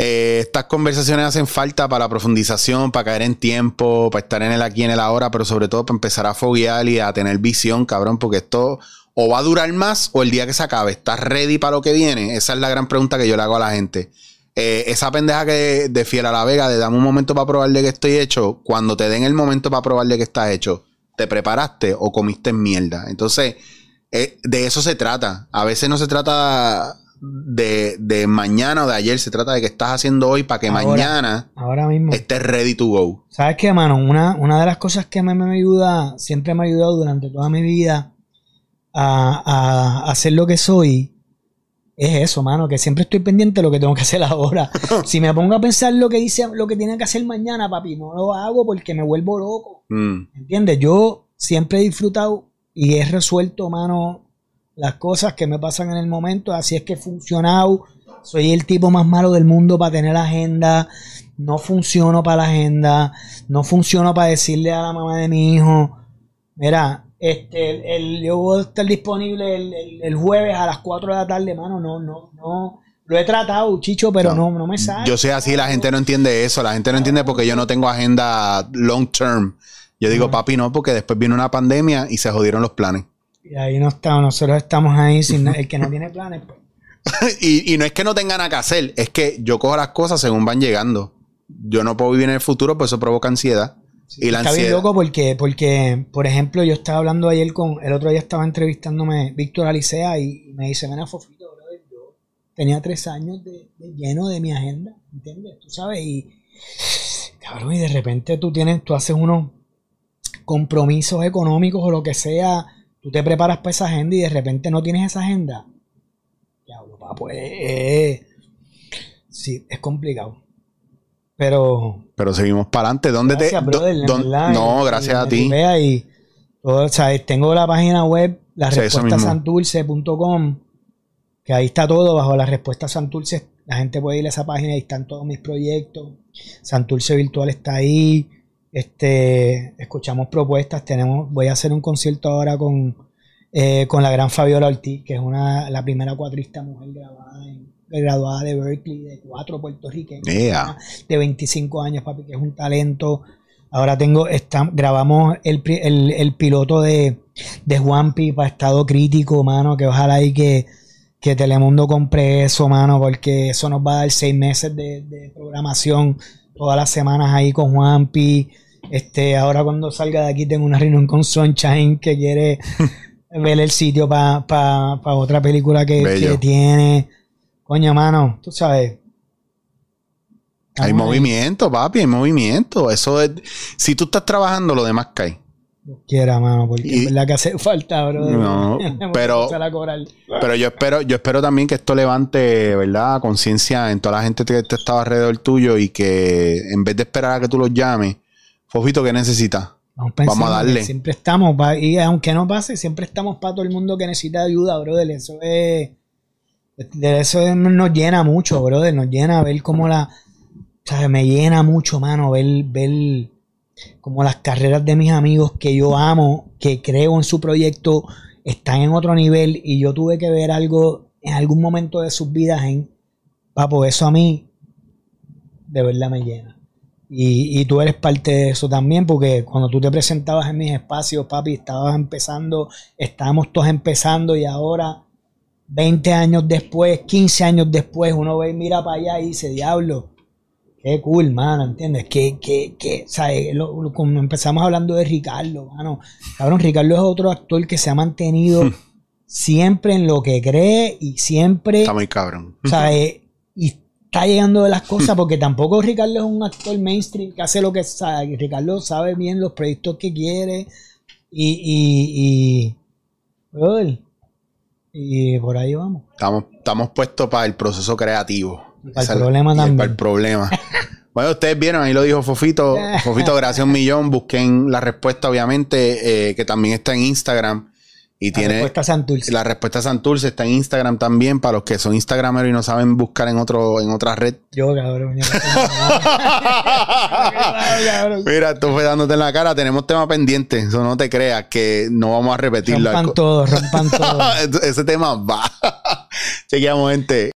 Eh, estas conversaciones hacen falta para la profundización, para caer en tiempo, para estar en el aquí, en el ahora, pero sobre todo para empezar a foguear y a tener visión, cabrón, porque esto o va a durar más o el día que se acabe, ¿estás ready para lo que viene? Esa es la gran pregunta que yo le hago a la gente. Eh, esa pendeja que de fiel a la vega, de dame un momento para probarle que estoy hecho, cuando te den el momento para probarle que está hecho, ¿te preparaste o comiste mierda? Entonces, eh, de eso se trata. A veces no se trata de, mañana o de ayer, se trata de que estás haciendo hoy para que mañana ahora mismo. estés ready to go. ¿Sabes qué, mano? Una, una de las cosas que me, me ayuda, siempre me ha ayudado durante toda mi vida a, a hacer lo que soy, es eso, mano, que siempre estoy pendiente de lo que tengo que hacer ahora. si me pongo a pensar lo que dice, lo que tiene que hacer mañana, papi, no lo hago porque me vuelvo loco. Mm. ¿Entiendes? Yo siempre he disfrutado y he resuelto, mano, las cosas que me pasan en el momento. Así es que he funcionado. Soy el tipo más malo del mundo para tener agenda. No funciono para la agenda. No funciono para decirle a la mamá de mi hijo, mira, este, el, yo voy a estar disponible el, jueves a las 4 de la tarde, mano. No, no, no. Lo he tratado, chicho, pero no, no, me sale. Yo sé así, la gente no entiende eso. La gente no entiende porque yo no tengo agenda long term. Yo digo, papi, no, porque después viene una pandemia y se jodieron los planes. Y ahí no estamos, nosotros estamos ahí sin el que no tiene planes. Pues. y, y no es que no tengan nada que hacer, es que yo cojo las cosas según van llegando. Yo no puedo vivir en el futuro, pues eso provoca ansiedad está bien loco porque, porque, por ejemplo, yo estaba hablando ayer con, el otro día estaba entrevistándome Víctor Alicea y me dice, mena Fofito, yo tenía tres años de, lleno de mi agenda, ¿entiendes? Tú sabes, y cabrón, y de repente tú tienes, tú haces unos compromisos económicos o lo que sea, tú te preparas para esa agenda y de repente no tienes esa agenda. Diablo, pues, eh, sí, es complicado. Pero. Pero seguimos para adelante. ¿Dónde te.? no, gracias a ti. Y o sea, tengo la página web, la respuesta santulce.com, que ahí está todo bajo la respuesta Santulce. La gente puede ir a esa página y están todos mis proyectos. Santulce Virtual está ahí. Este, escuchamos propuestas. Tenemos, voy a hacer un concierto ahora con, eh, con la gran Fabiola Ortiz, que es una, la primera cuatrista mujer grabada en, graduada de Berkeley, de cuatro puertorriqueños, de 25 años, papi, que es un talento. Ahora tengo, está, grabamos el, piloto de, de Juanpi para estado crítico, mano, que ojalá y que, que Telemundo compre eso, mano, porque eso nos va a dar seis meses de, programación todas las semanas ahí con Juanpi. Este, ahora cuando salga de aquí tengo una reunión con Sunshine que quiere ver el sitio para otra película que, que tiene. Coño, mano, tú sabes. Hay movimiento, papi, hay movimiento. Eso es. Si tú estás trabajando, lo demás cae. Quiera, mano, porque es verdad que hace falta, bro. No, pero, pero yo espero, yo espero también que esto levante, ¿verdad? Conciencia en toda la gente que estaba alrededor tuyo y que en vez de esperar a que tú los llames, Fofito, ¿qué necesitas? Vamos, a darle. Siempre estamos, y aunque no pase, siempre estamos para todo el mundo que necesita ayuda, brother. Eso es de eso nos llena mucho, brother. Nos llena ver cómo la. O sea, me llena mucho, mano, ver, ver como las carreras de mis amigos que yo amo, que creo en su proyecto, están en otro nivel y yo tuve que ver algo en algún momento de sus vidas en. Papo, eso a mí de verdad me llena. Y, y, tú eres parte de eso también, porque cuando tú te presentabas en mis espacios, papi, estabas empezando, estábamos todos empezando y ahora 20 años después, 15 años después, uno ve y mira para allá y dice, diablo, qué cool, mano, ¿entiendes? Que, que, que, ¿sabes? como empezamos hablando de Ricardo, mano. Cabrón, Ricardo es otro actor que se ha mantenido hmm. siempre en lo que cree y siempre. Está muy cabrón. ¿sabes? Y está llegando de las cosas porque tampoco Ricardo es un actor mainstream que hace lo que sabe. Ricardo sabe bien los proyectos que quiere y. y, y y por ahí vamos. Estamos, estamos puestos para el proceso creativo. Para el problema también. Para el problema. bueno, ustedes vieron, ahí lo dijo Fofito. Fofito, gracias un millón. Busquen la respuesta, obviamente, eh, que también está en Instagram. Y la respuesta Santurce. La respuesta Santurce está en Instagram también para los que son Instagrameros y no saben buscar en otro en otra red. Yo, cabrón. Mira, esto fue dándote en la cara. Tenemos tema pendiente. Eso no te creas que no vamos a repetirlo. Rompan todo, rompan todo. Ese tema va. Chequeamos, gente.